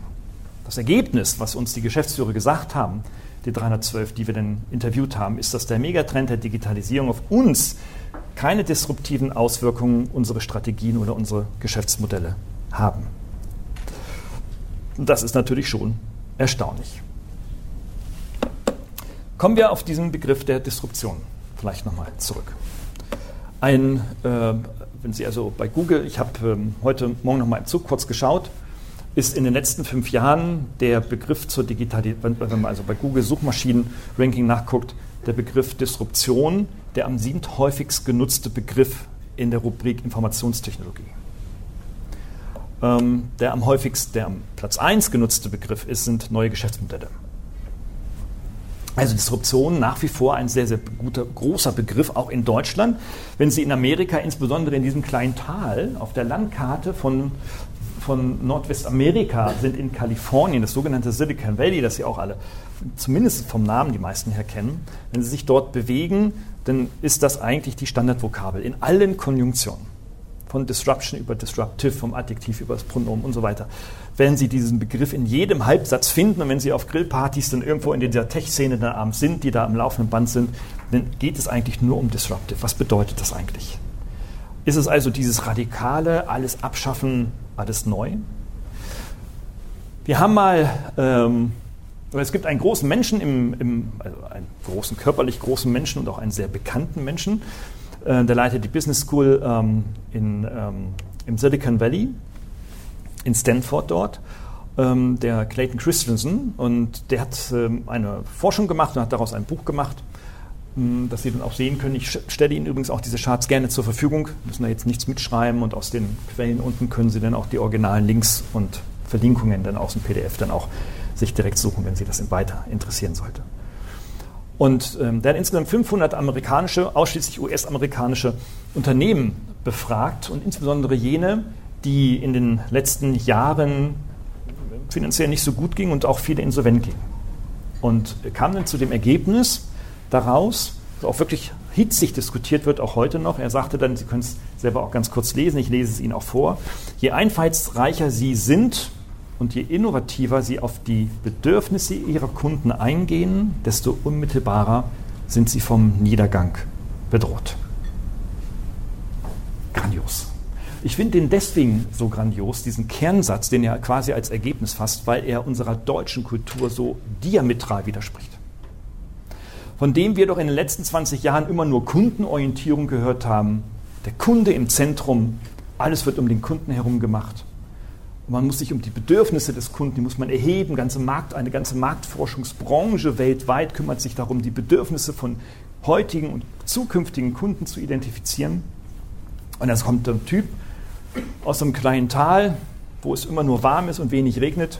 Speaker 2: Das Ergebnis, was uns die Geschäftsführer gesagt haben, die 312, die wir dann interviewt haben, ist, dass der Megatrend der Digitalisierung auf uns keine disruptiven Auswirkungen unsere Strategien oder unsere Geschäftsmodelle haben. Das ist natürlich schon erstaunlich. Kommen wir auf diesen Begriff der Disruption vielleicht nochmal zurück. Ein, äh, wenn Sie also bei Google, ich habe ähm, heute Morgen nochmal im Zug kurz geschaut, ist in den letzten fünf Jahren der Begriff zur Digitalisierung, wenn man also bei Google Suchmaschinen-Ranking nachguckt, der Begriff Disruption der am siebthäufigst genutzte Begriff in der Rubrik Informationstechnologie. Ähm, der am häufigsten, der am Platz 1 genutzte Begriff ist, sind neue Geschäftsmodelle. Also Disruption nach wie vor ein sehr, sehr guter, großer Begriff, auch in Deutschland. Wenn Sie in Amerika, insbesondere in diesem kleinen Tal auf der Landkarte von, von Nordwestamerika sind in Kalifornien, das sogenannte Silicon Valley, das Sie auch alle zumindest vom Namen die meisten her kennen, wenn Sie sich dort bewegen, dann ist das eigentlich die Standardvokabel in allen Konjunktionen. Von Disruption über Disruptive, vom Adjektiv über das Pronomen und so weiter. Werden Sie diesen Begriff in jedem Halbsatz finden und wenn Sie auf Grillpartys dann irgendwo in dieser Tech-Szene da abends sind, die da am laufenden Band sind, dann geht es eigentlich nur um Disruptive. Was bedeutet das eigentlich? Ist es also dieses radikale, alles abschaffen, alles neu? Wir haben mal ähm, es gibt einen großen Menschen, im, im, also einen großen, körperlich großen Menschen und auch einen sehr bekannten Menschen, äh, der leitet die Business School ähm, in, ähm, im Silicon Valley, in Stanford dort, ähm, der Clayton Christensen. Und der hat ähm, eine Forschung gemacht und hat daraus ein Buch gemacht, ähm, das Sie dann auch sehen können. Ich stelle Ihnen übrigens auch diese Charts gerne zur Verfügung. Müssen da jetzt nichts mitschreiben und aus den Quellen unten können Sie dann auch die originalen Links und Verlinkungen dann aus dem PDF dann auch sich direkt suchen, wenn Sie das weiter interessieren sollte. Und ähm, der hat insgesamt 500 amerikanische, ausschließlich US-amerikanische Unternehmen befragt und insbesondere jene, die in den letzten Jahren finanziell nicht so gut gingen und auch viele insolvent gingen. Und kam dann zu dem Ergebnis daraus, auch wirklich hitzig diskutiert wird, auch heute noch. Er sagte dann, Sie können es selber auch ganz kurz lesen, ich lese es Ihnen auch vor. Je einfallsreicher Sie sind, und je innovativer sie auf die Bedürfnisse ihrer Kunden eingehen, desto unmittelbarer sind sie vom Niedergang bedroht. Grandios. Ich finde den deswegen so grandios, diesen Kernsatz, den er quasi als Ergebnis fasst, weil er unserer deutschen Kultur so diametral widerspricht. Von dem wir doch in den letzten 20 Jahren immer nur Kundenorientierung gehört haben, der Kunde im Zentrum, alles wird um den Kunden herum gemacht man muss sich um die Bedürfnisse des Kunden, die muss man erheben. Ganze Markt, eine ganze Marktforschungsbranche weltweit kümmert sich darum, die Bedürfnisse von heutigen und zukünftigen Kunden zu identifizieren. Und dann kommt ein Typ aus einem kleinen Tal, wo es immer nur warm ist und wenig regnet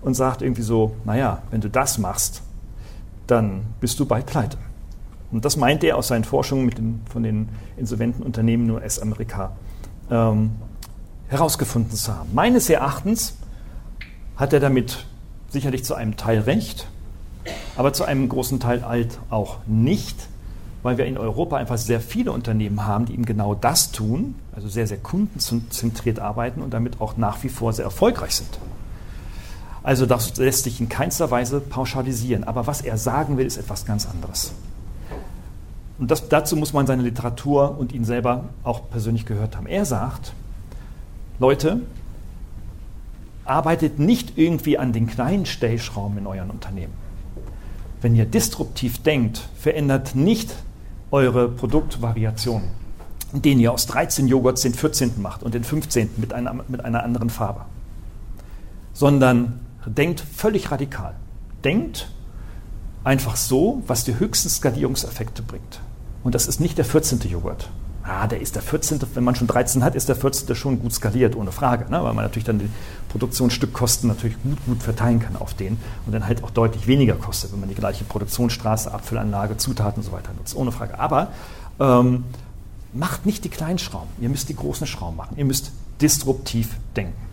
Speaker 2: und sagt irgendwie so, naja, wenn du das machst, dann bist du bald pleite. Und das meint er aus seinen Forschungen mit den, von den insolventen Unternehmen nur US-Amerika. Ähm, herausgefunden zu haben. Meines Erachtens hat er damit sicherlich zu einem Teil recht, aber zu einem großen Teil halt auch nicht, weil wir in Europa einfach sehr viele Unternehmen haben, die eben genau das tun, also sehr, sehr kundenzentriert arbeiten und damit auch nach wie vor sehr erfolgreich sind. Also das lässt sich in keinster Weise pauschalisieren. Aber was er sagen will, ist etwas ganz anderes. Und das, dazu muss man seine Literatur und ihn selber auch persönlich gehört haben. Er sagt, Leute, arbeitet nicht irgendwie an den kleinen Stellschrauben in euren Unternehmen. Wenn ihr disruptiv denkt, verändert nicht eure Produktvariationen, indem ihr aus 13 Joghurts den 14. macht und den 15. mit einer, mit einer anderen Farbe, sondern denkt völlig radikal. Denkt einfach so, was die höchsten Skalierungseffekte bringt. Und das ist nicht der 14. Joghurt, ah, der ist der 14., wenn man schon 13 hat, ist der 14. schon gut skaliert, ohne Frage, ne? weil man natürlich dann die Produktionsstückkosten natürlich gut, gut verteilen kann auf den und dann halt auch deutlich weniger kostet, wenn man die gleiche Produktionsstraße, Abfüllanlage, Zutaten und so weiter nutzt, ohne Frage. Aber ähm, macht nicht die kleinen Schrauben, ihr müsst die großen Schrauben machen, ihr müsst disruptiv denken.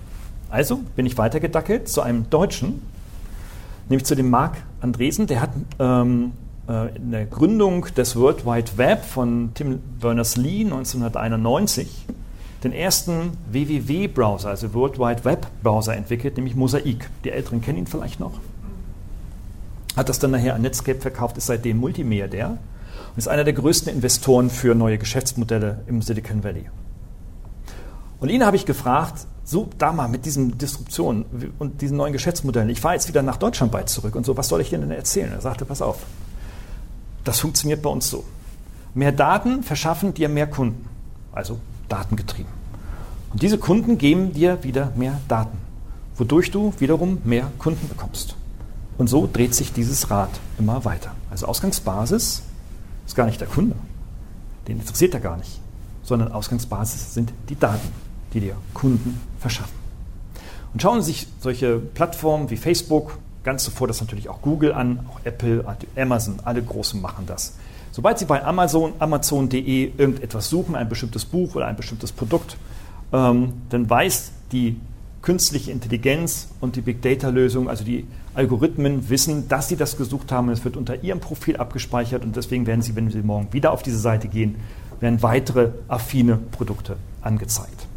Speaker 2: Also bin ich weitergedackelt zu einem Deutschen, nämlich zu dem Marc Andresen, der hat ähm, äh, in der Gründung des World Wide Web von Tim Berners-Lee 1991 den ersten WWW-Browser, also World Wide Web-Browser entwickelt, nämlich Mosaic. Die Älteren kennen ihn vielleicht noch. Hat das dann nachher an Netscape verkauft, ist seitdem Multimilliardär und ist einer der größten Investoren für neue Geschäftsmodelle im Silicon Valley. Und ihn habe ich gefragt, so da mal mit diesen Disruptionen und diesen neuen Geschäftsmodellen, ich fahre jetzt wieder nach Deutschland bald zurück und so, was soll ich denn erzählen? Er sagte, pass auf, das funktioniert bei uns so. Mehr Daten verschaffen dir mehr Kunden, also datengetrieben. Und diese Kunden geben dir wieder mehr Daten, wodurch du wiederum mehr Kunden bekommst. Und so dreht sich dieses Rad immer weiter. Also Ausgangsbasis ist gar nicht der Kunde, den interessiert er gar nicht, sondern Ausgangsbasis sind die Daten, die dir Kunden verschaffen. Und schauen Sie sich solche Plattformen wie Facebook, ganz zuvor das natürlich auch Google an, auch Apple, Amazon, alle Großen machen das. Sobald Sie bei Amazon, Amazon.de irgendetwas suchen, ein bestimmtes Buch oder ein bestimmtes Produkt, ähm, dann weiß die künstliche Intelligenz und die Big Data Lösung, also die Algorithmen wissen, dass sie das gesucht haben. Es wird unter ihrem Profil abgespeichert und deswegen werden sie, wenn sie morgen wieder auf diese Seite gehen, werden weitere affine Produkte angezeigt.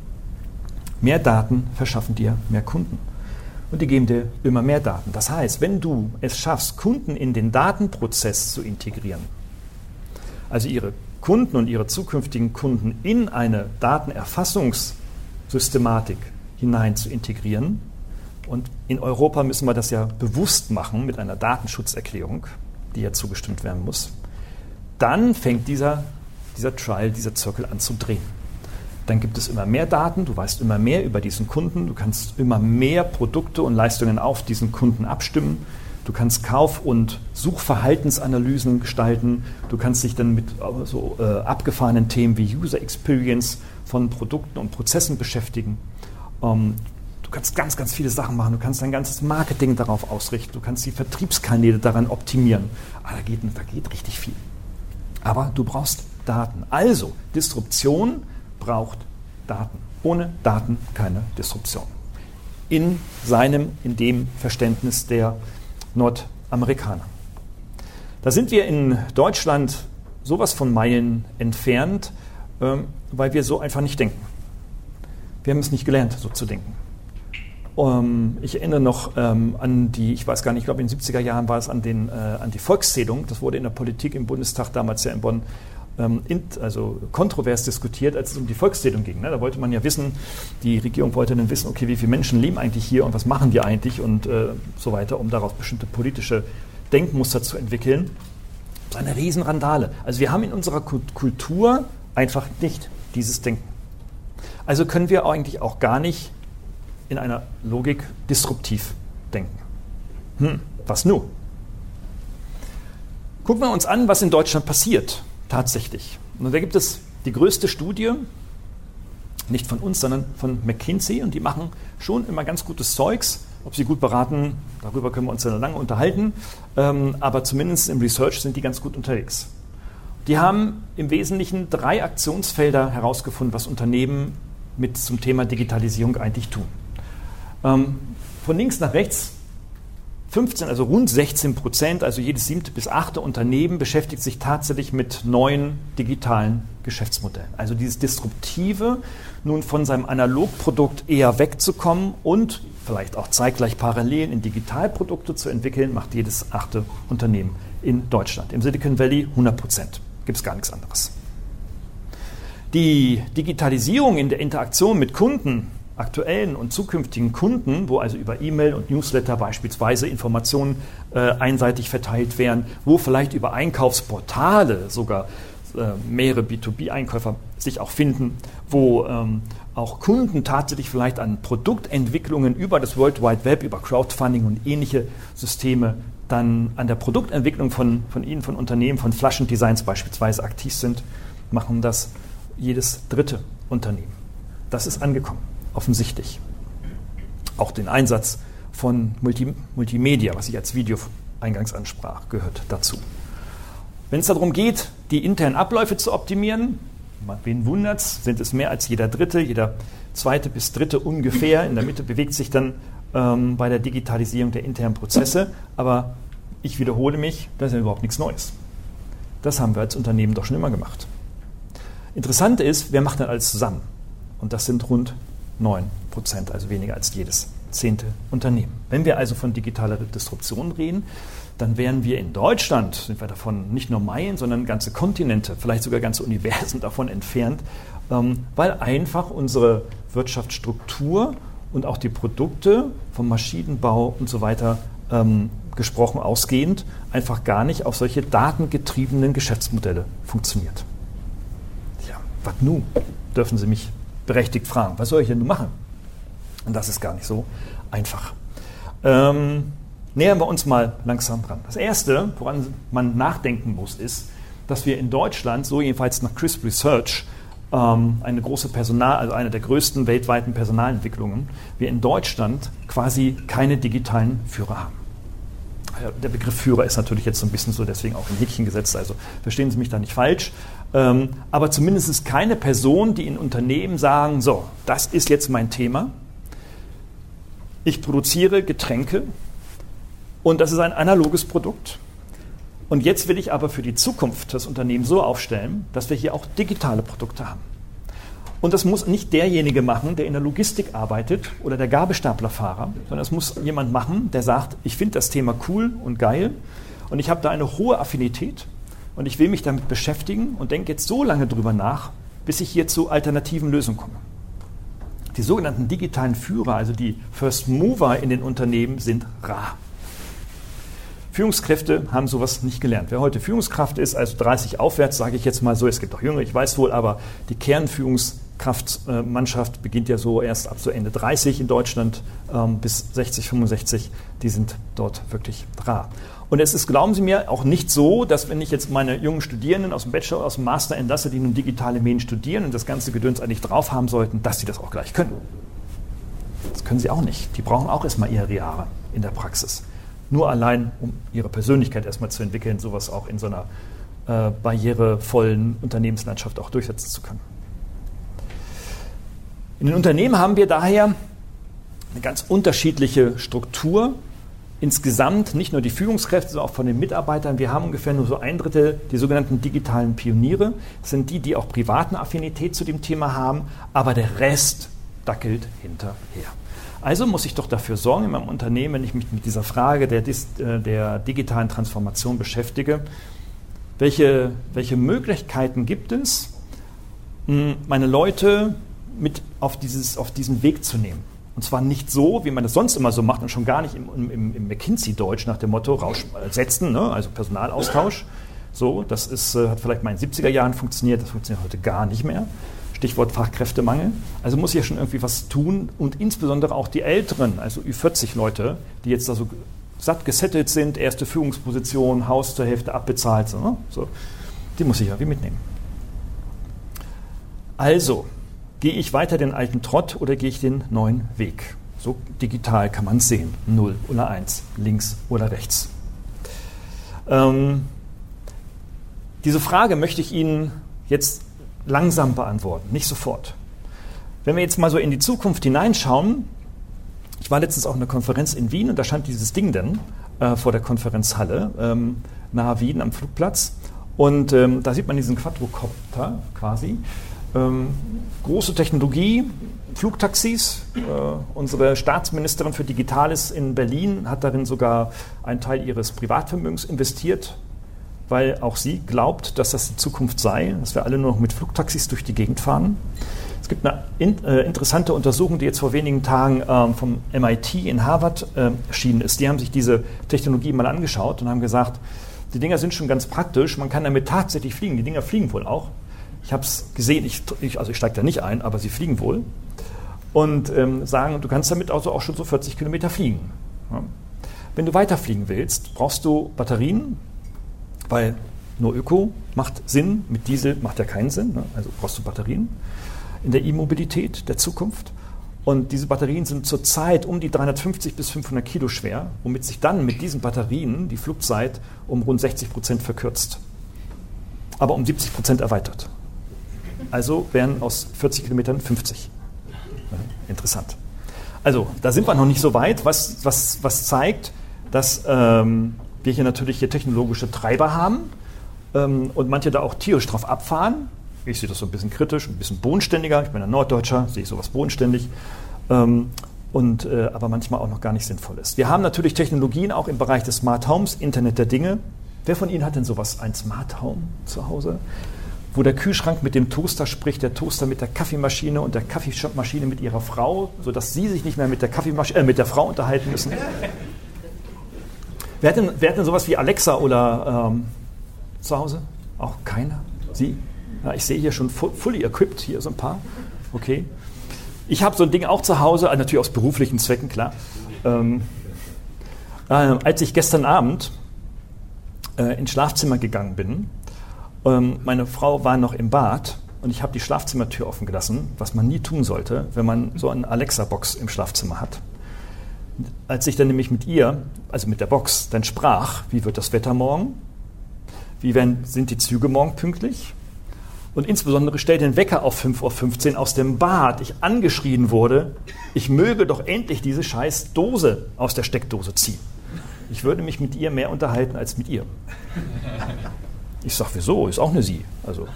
Speaker 2: Mehr Daten verschaffen dir mehr Kunden. Und die geben dir immer mehr Daten. Das heißt, wenn du es schaffst, Kunden in den Datenprozess zu integrieren, also ihre Kunden und ihre zukünftigen Kunden in eine Datenerfassungssystematik hinein zu integrieren. Und in Europa müssen wir das ja bewusst machen mit einer Datenschutzerklärung, die ja zugestimmt werden muss. Dann fängt dieser, dieser Trial, dieser Zirkel an zu drehen. Dann gibt es immer mehr Daten, du weißt immer mehr über diesen Kunden, du kannst immer mehr Produkte und Leistungen auf diesen Kunden abstimmen. Du kannst Kauf- und Suchverhaltensanalysen gestalten. Du kannst dich dann mit äh, so äh, abgefahrenen Themen wie User Experience von Produkten und Prozessen beschäftigen. Ähm, du kannst ganz, ganz viele Sachen machen. Du kannst dein ganzes Marketing darauf ausrichten. Du kannst die Vertriebskanäle daran optimieren. Ah, da geht, da geht richtig viel. Aber du brauchst Daten. Also, Disruption braucht Daten. Ohne Daten keine Disruption. In seinem, in dem Verständnis der Nordamerikaner. Da sind wir in Deutschland sowas von Meilen entfernt, ähm, weil wir so einfach nicht denken. Wir haben es nicht gelernt, so zu denken. Um, ich erinnere noch ähm, an die, ich weiß gar nicht, ich glaube in den 70er Jahren war es an, den, äh, an die Volkszählung. Das wurde in der Politik im Bundestag damals ja in Bonn ähm, also kontrovers diskutiert, als es um die Volkszählung ging. Ne? Da wollte man ja wissen, die Regierung wollte dann wissen, okay, wie viele Menschen leben eigentlich hier und was machen die eigentlich und äh, so weiter, um daraus bestimmte politische Denkmuster zu entwickeln. Das ist eine Riesenrandale. Also wir haben in unserer Kultur einfach nicht dieses Denken. Also können wir eigentlich auch gar nicht in einer Logik disruptiv denken. Hm, was nun? Gucken wir uns an, was in Deutschland passiert tatsächlich. Und da gibt es die größte Studie, nicht von uns, sondern von McKinsey, und die machen schon immer ganz gutes Zeugs. Ob sie gut beraten, darüber können wir uns ja lange unterhalten, ähm, aber zumindest im Research sind die ganz gut unterwegs. Die haben im Wesentlichen drei Aktionsfelder herausgefunden, was Unternehmen mit zum Thema Digitalisierung eigentlich tun. Ähm, von links nach rechts 15, also rund 16 Prozent, also jedes siebte bis achte Unternehmen beschäftigt sich tatsächlich mit neuen digitalen Geschäftsmodellen. Also dieses Disruptive, nun von seinem Analogprodukt eher wegzukommen und vielleicht auch zeitgleich parallel in Digitalprodukte zu entwickeln, macht jedes achte Unternehmen in Deutschland. Im Silicon Valley 100 Prozent. Gibt es gar nichts anderes. Die Digitalisierung in der Interaktion mit Kunden aktuellen und zukünftigen Kunden, wo also über E-Mail und Newsletter beispielsweise Informationen äh, einseitig verteilt werden, wo vielleicht über Einkaufsportale sogar äh, mehrere B2B-Einkäufer sich auch finden, wo ähm, auch Kunden tatsächlich vielleicht an Produktentwicklungen über das World Wide Web, über Crowdfunding und ähnliche Systeme dann an der Produktentwicklung von, von Ihnen, von Unternehmen, von Flaschendesigns beispielsweise aktiv sind, machen das jedes dritte Unternehmen. Das ist angekommen offensichtlich. Auch den Einsatz von Multi Multimedia, was ich als Video eingangs ansprach, gehört dazu. Wenn es darum geht, die internen Abläufe zu optimieren, wen wundert es, sind es mehr als jeder Dritte, jeder zweite bis dritte ungefähr. In der Mitte bewegt sich dann ähm, bei der Digitalisierung der internen Prozesse. Aber ich wiederhole mich, das ist ja überhaupt nichts Neues. Das haben wir als Unternehmen doch schon immer gemacht. Interessant ist, wer macht denn alles zusammen? Und das sind rund 9 Prozent, also weniger als jedes zehnte Unternehmen. Wenn wir also von digitaler Disruption reden, dann wären wir in Deutschland, sind wir davon nicht nur Meilen, sondern ganze Kontinente, vielleicht sogar ganze Universen davon entfernt, ähm, weil einfach unsere Wirtschaftsstruktur und auch die Produkte vom Maschinenbau und so weiter ähm, gesprochen ausgehend einfach gar nicht auf solche datengetriebenen Geschäftsmodelle funktioniert. Ja, was nun? Dürfen Sie mich berechtigt fragen. Was soll ich denn nun machen? Und das ist gar nicht so einfach. Ähm, nähern wir uns mal langsam dran. Das Erste, woran man nachdenken muss, ist, dass wir in Deutschland, so jedenfalls nach CRISP Research, ähm, eine große Personal, also eine der größten weltweiten Personalentwicklungen, wir in Deutschland quasi keine digitalen Führer haben. Der Begriff Führer ist natürlich jetzt so ein bisschen so, deswegen auch in Häkchen gesetzt, also verstehen Sie mich da nicht falsch. Ähm, aber zumindest keine Person, die in Unternehmen sagen, so, das ist jetzt mein Thema. Ich produziere Getränke und das ist ein analoges Produkt. Und jetzt will ich aber für die Zukunft das Unternehmen so aufstellen, dass wir hier auch digitale Produkte haben. Und das muss nicht derjenige machen, der in der Logistik arbeitet oder der Gabelstaplerfahrer, sondern es muss jemand machen, der sagt, ich finde das Thema cool und geil und ich habe da eine hohe Affinität und ich will mich damit beschäftigen und denke jetzt so lange drüber nach, bis ich hier zu alternativen Lösungen komme. Die sogenannten digitalen Führer, also die First Mover in den Unternehmen, sind rar. Führungskräfte haben sowas nicht gelernt. Wer heute Führungskraft ist, also 30 aufwärts, sage ich jetzt mal so, es gibt auch Jüngere, ich weiß wohl, aber die Kernführungskraftmannschaft beginnt ja so erst ab so Ende 30 in Deutschland ähm, bis 60, 65, die sind dort wirklich rar. Und es ist, glauben Sie mir, auch nicht so, dass wenn ich jetzt meine jungen Studierenden aus dem Bachelor, aus dem Master entlasse, die nun digitale Medien studieren und das ganze Gedöns eigentlich drauf haben sollten, dass sie das auch gleich können. Das können sie auch nicht. Die brauchen auch erstmal ihre Jahre in der Praxis. Nur allein, um ihre Persönlichkeit erstmal zu entwickeln, sowas auch in so einer äh, barrierevollen Unternehmenslandschaft auch durchsetzen zu können. In den Unternehmen haben wir daher eine ganz unterschiedliche Struktur. Insgesamt nicht nur die Führungskräfte, sondern auch von den Mitarbeitern. Wir haben ungefähr nur so ein Drittel die sogenannten digitalen Pioniere. Sind die, die auch privaten Affinität zu dem Thema haben, aber der Rest dackelt hinterher. Also muss ich doch dafür sorgen in meinem Unternehmen, wenn ich mich mit dieser Frage der, äh, der digitalen Transformation beschäftige, welche, welche Möglichkeiten gibt es, meine Leute mit auf, dieses, auf diesen Weg zu nehmen. Und zwar nicht so, wie man das sonst immer so macht und schon gar nicht im, im, im McKinsey-Deutsch nach dem Motto Rausch äh, setzen, ne? also Personalaustausch. So, das ist, äh, hat vielleicht mal in den 70er Jahren funktioniert, das funktioniert heute gar nicht mehr. Stichwort Fachkräftemangel. Also muss hier schon irgendwie was tun und insbesondere auch die Älteren, also Ü40-Leute, die jetzt da so satt gesettelt sind, erste Führungsposition, Haus zur Hälfte abbezahlt, so, ne? so, die muss ich irgendwie mitnehmen. Also, gehe ich weiter den alten Trott oder gehe ich den neuen Weg? So digital kann man es sehen. 0 oder 1, links oder rechts. Ähm, diese Frage möchte ich Ihnen jetzt langsam beantworten, nicht sofort. Wenn wir jetzt mal so in die Zukunft hineinschauen, ich war letztens auf einer Konferenz in Wien und da stand dieses Ding dann äh, vor der Konferenzhalle ähm, nahe Wien am Flugplatz und ähm, da sieht man diesen Quadrocopter quasi. Ähm, große Technologie, Flugtaxis. Äh, unsere Staatsministerin für Digitales in Berlin hat darin sogar einen Teil ihres Privatvermögens investiert weil auch sie glaubt, dass das die Zukunft sei, dass wir alle nur noch mit Flugtaxis durch die Gegend fahren. Es gibt eine in, äh, interessante Untersuchung, die jetzt vor wenigen Tagen ähm, vom MIT in Harvard äh, erschienen ist. Die haben sich diese Technologie mal angeschaut und haben gesagt, die Dinger sind schon ganz praktisch, man kann damit tatsächlich fliegen. Die Dinger fliegen wohl auch. Ich habe es gesehen, ich, ich, also ich steige da nicht ein, aber sie fliegen wohl. Und ähm, sagen, du kannst damit also auch schon so 40 Kilometer fliegen. Ja. Wenn du weiterfliegen willst, brauchst du Batterien, weil nur Öko macht Sinn, mit Diesel macht ja keinen Sinn, ne? also brauchst du Batterien in der E-Mobilität der Zukunft. Und diese Batterien sind zurzeit um die 350 bis 500 Kilo schwer, womit sich dann mit diesen Batterien die Flugzeit um rund 60 Prozent verkürzt, aber um 70 Prozent erweitert. Also wären aus 40 Kilometern 50. interessant. Also da sind wir noch nicht so weit, was, was, was zeigt, dass ähm, wir hier natürlich hier technologische Treiber haben ähm, und manche da auch tierisch drauf abfahren. Ich sehe das so ein bisschen kritisch, ein bisschen bodenständiger. Ich bin ein Norddeutscher, sehe ich sowas bodenständig. Ähm, und, äh, aber manchmal auch noch gar nicht sinnvoll ist. Wir haben natürlich Technologien auch im Bereich des Smart Homes, Internet der Dinge. Wer von Ihnen hat denn sowas, ein Smart Home zu Hause? Wo der Kühlschrank mit dem Toaster spricht, der Toaster mit der Kaffeemaschine und der Kaffeemaschine mit ihrer Frau, sodass Sie sich nicht mehr mit der, Kaffeemaschine, äh, mit der Frau unterhalten müssen. wer, hat denn, wer hat denn sowas wie Alexa oder ähm, zu Hause? Auch keiner? Sie? Ja, ich sehe hier schon fully equipped, hier so ein paar. Okay. Ich habe so ein Ding auch zu Hause, äh, natürlich aus beruflichen Zwecken, klar. Ähm, äh, als ich gestern Abend äh, ins Schlafzimmer gegangen bin, ähm, meine Frau war noch im Bad und ich habe die Schlafzimmertür offen gelassen, was man nie tun sollte, wenn man so eine Alexa-Box im Schlafzimmer hat. Als ich dann nämlich mit ihr, also mit der Box, dann sprach, wie wird das Wetter morgen? Wie werden, sind die Züge morgen pünktlich? und insbesondere stellt den Wecker auf 5.15 Uhr aus dem Bad, ich angeschrien wurde, ich möge doch endlich diese scheiß Dose aus der Steckdose ziehen. Ich würde mich mit ihr mehr unterhalten als mit ihr. Ich sage, wieso? Ist auch eine Sie. Also.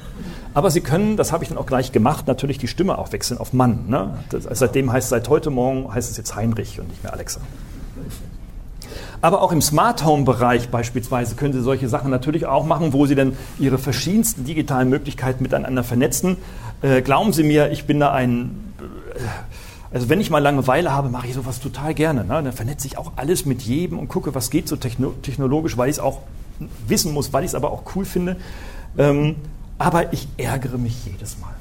Speaker 2: Aber Sie können, das habe ich dann auch gleich gemacht, natürlich die Stimme auch wechseln auf Mann. Ne? Das, seitdem heißt seit heute Morgen heißt es jetzt Heinrich und nicht mehr Alexa. Aber auch im Smart Home Bereich beispielsweise können Sie solche Sachen natürlich auch machen, wo Sie dann Ihre verschiedensten digitalen Möglichkeiten miteinander vernetzen. Äh, glauben Sie mir, ich bin da ein, äh, also wenn ich mal Langeweile habe, mache ich sowas total gerne. Ne? Dann vernetze ich auch alles mit jedem und gucke, was geht so techno technologisch, weil ich es auch wissen muss, weil ich es aber auch cool finde. Ähm, aber ich ärgere mich jedes Mal.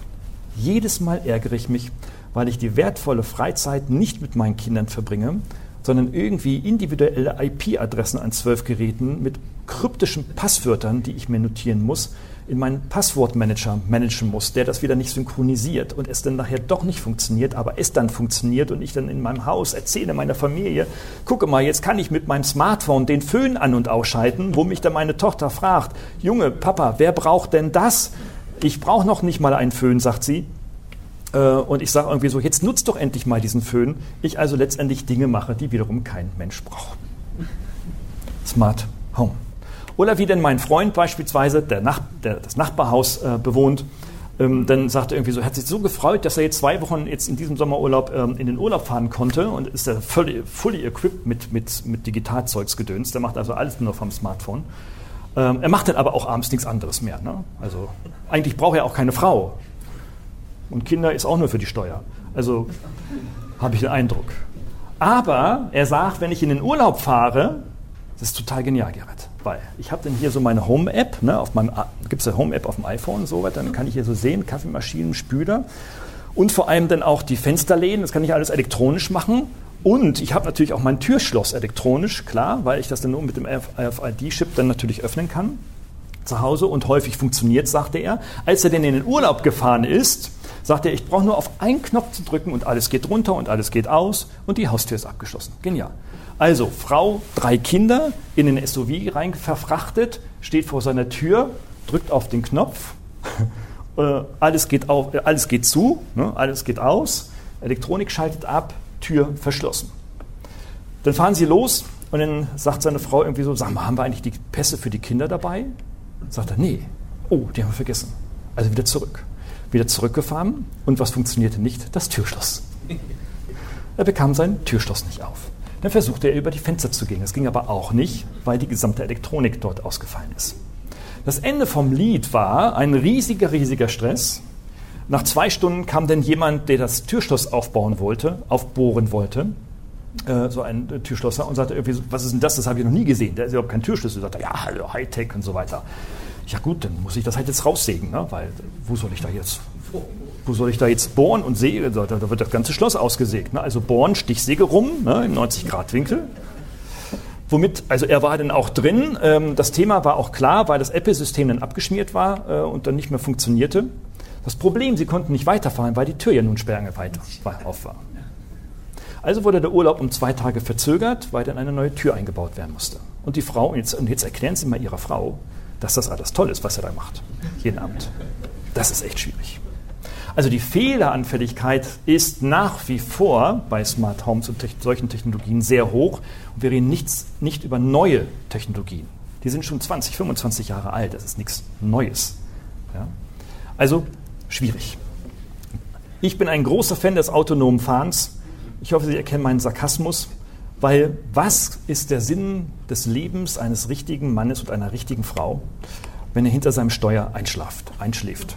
Speaker 2: Jedes Mal ärgere ich mich, weil ich die wertvolle Freizeit nicht mit meinen Kindern verbringe, sondern irgendwie individuelle IP-Adressen an zwölf Geräten mit kryptischen Passwörtern, die ich mir notieren muss, in meinen Passwortmanager managen muss, der das wieder nicht synchronisiert und es dann nachher doch nicht funktioniert, aber es dann funktioniert und ich dann in meinem Haus erzähle meiner Familie, gucke mal, jetzt kann ich mit meinem Smartphone den Föhn an und ausschalten, wo mich dann meine Tochter fragt, Junge, Papa, wer braucht denn das? Ich brauche noch nicht mal einen Föhn, sagt sie. Äh, und ich sage irgendwie so, jetzt nutzt doch endlich mal diesen Föhn. Ich also letztendlich Dinge mache, die wiederum kein Mensch braucht. Smart Home. Oder wie denn mein Freund beispielsweise, der, Nach der das Nachbarhaus äh, bewohnt, ähm, dann sagt er irgendwie so, hat sich so gefreut, dass er jetzt zwei Wochen jetzt in diesem Sommerurlaub ähm, in den Urlaub fahren konnte und ist da fully, fully equipped mit, mit, mit Digitalzeugsgedöns. Der macht also alles nur vom Smartphone. Ähm, er macht dann aber auch abends nichts anderes mehr. Ne? Also eigentlich braucht er auch keine Frau. Und Kinder ist auch nur für die Steuer. Also habe ich den Eindruck. Aber er sagt, wenn ich in den Urlaub fahre, das ist total genial, Gerrit. Weil ich habe dann hier so meine Home-App, ne, gibt es eine Home-App auf dem iPhone und so weiter, dann kann ich hier so sehen, Kaffeemaschinen, Spüler und vor allem dann auch die Fensterläden, das kann ich alles elektronisch machen. Und ich habe natürlich auch mein Türschloss elektronisch, klar, weil ich das dann nur mit dem RFID-Chip dann natürlich öffnen kann zu Hause und häufig funktioniert, sagte er. Als er denn in den Urlaub gefahren ist, sagt er, ich brauche nur auf einen Knopf zu drücken und alles geht runter und alles geht aus und die Haustür ist abgeschlossen. Genial. Also Frau, drei Kinder in den SUV rein verfrachtet, steht vor seiner Tür, drückt auf den Knopf, äh, alles, geht auf, äh, alles geht zu, ne, alles geht aus, Elektronik schaltet ab, Tür verschlossen. Dann fahren sie los und dann sagt seine Frau irgendwie so, sag mal, haben wir eigentlich die Pässe für die Kinder dabei? Sagt er, nee. Oh, die haben wir vergessen. Also wieder zurück wieder zurückgefahren und was funktionierte nicht? Das Türschloss. Er bekam sein Türschloss nicht auf. Dann versuchte er über die Fenster zu gehen. Das ging aber auch nicht, weil die gesamte Elektronik dort ausgefallen ist. Das Ende vom Lied war ein riesiger, riesiger Stress. Nach zwei Stunden kam dann jemand, der das Türschloss aufbauen wollte, aufbohren wollte, äh, so ein Türschlosser, und sagte irgendwie, was ist denn das? Das habe ich noch nie gesehen. Der ist überhaupt kein Türschlüssel. Er sagte, ja, hallo, Hightech und so weiter ja gut, dann muss ich das halt jetzt raussägen, ne? weil wo soll ich da jetzt, wo soll ich da jetzt bohren und sägen? Da, da wird das ganze Schloss ausgesägt. Ne? Also bohren, Stichsäge rum, ne? im 90-Grad-Winkel. Womit, also er war dann auch drin. Ähm, das Thema war auch klar, weil das Apple-System dann abgeschmiert war äh, und dann nicht mehr funktionierte. Das Problem, sie konnten nicht weiterfahren, weil die Tür ja nun sperrangeweiht auf war. Also wurde der Urlaub um zwei Tage verzögert, weil dann eine neue Tür eingebaut werden musste. Und die Frau, und jetzt, und jetzt erklären Sie mal Ihrer Frau, dass das alles toll ist, was er da macht, jeden Abend. Das ist echt schwierig. Also die Fehleranfälligkeit ist nach wie vor bei Smart Homes und solchen Technologien sehr hoch. Und wir reden nichts, nicht über neue Technologien. Die sind schon 20, 25 Jahre alt. Das ist nichts Neues. Ja? Also schwierig. Ich bin ein großer Fan des autonomen Fahrens. Ich hoffe, Sie erkennen meinen Sarkasmus, weil was ist der Sinn des Lebens eines richtigen Mannes und einer richtigen Frau, wenn er hinter seinem Steuer einschlaft, einschläft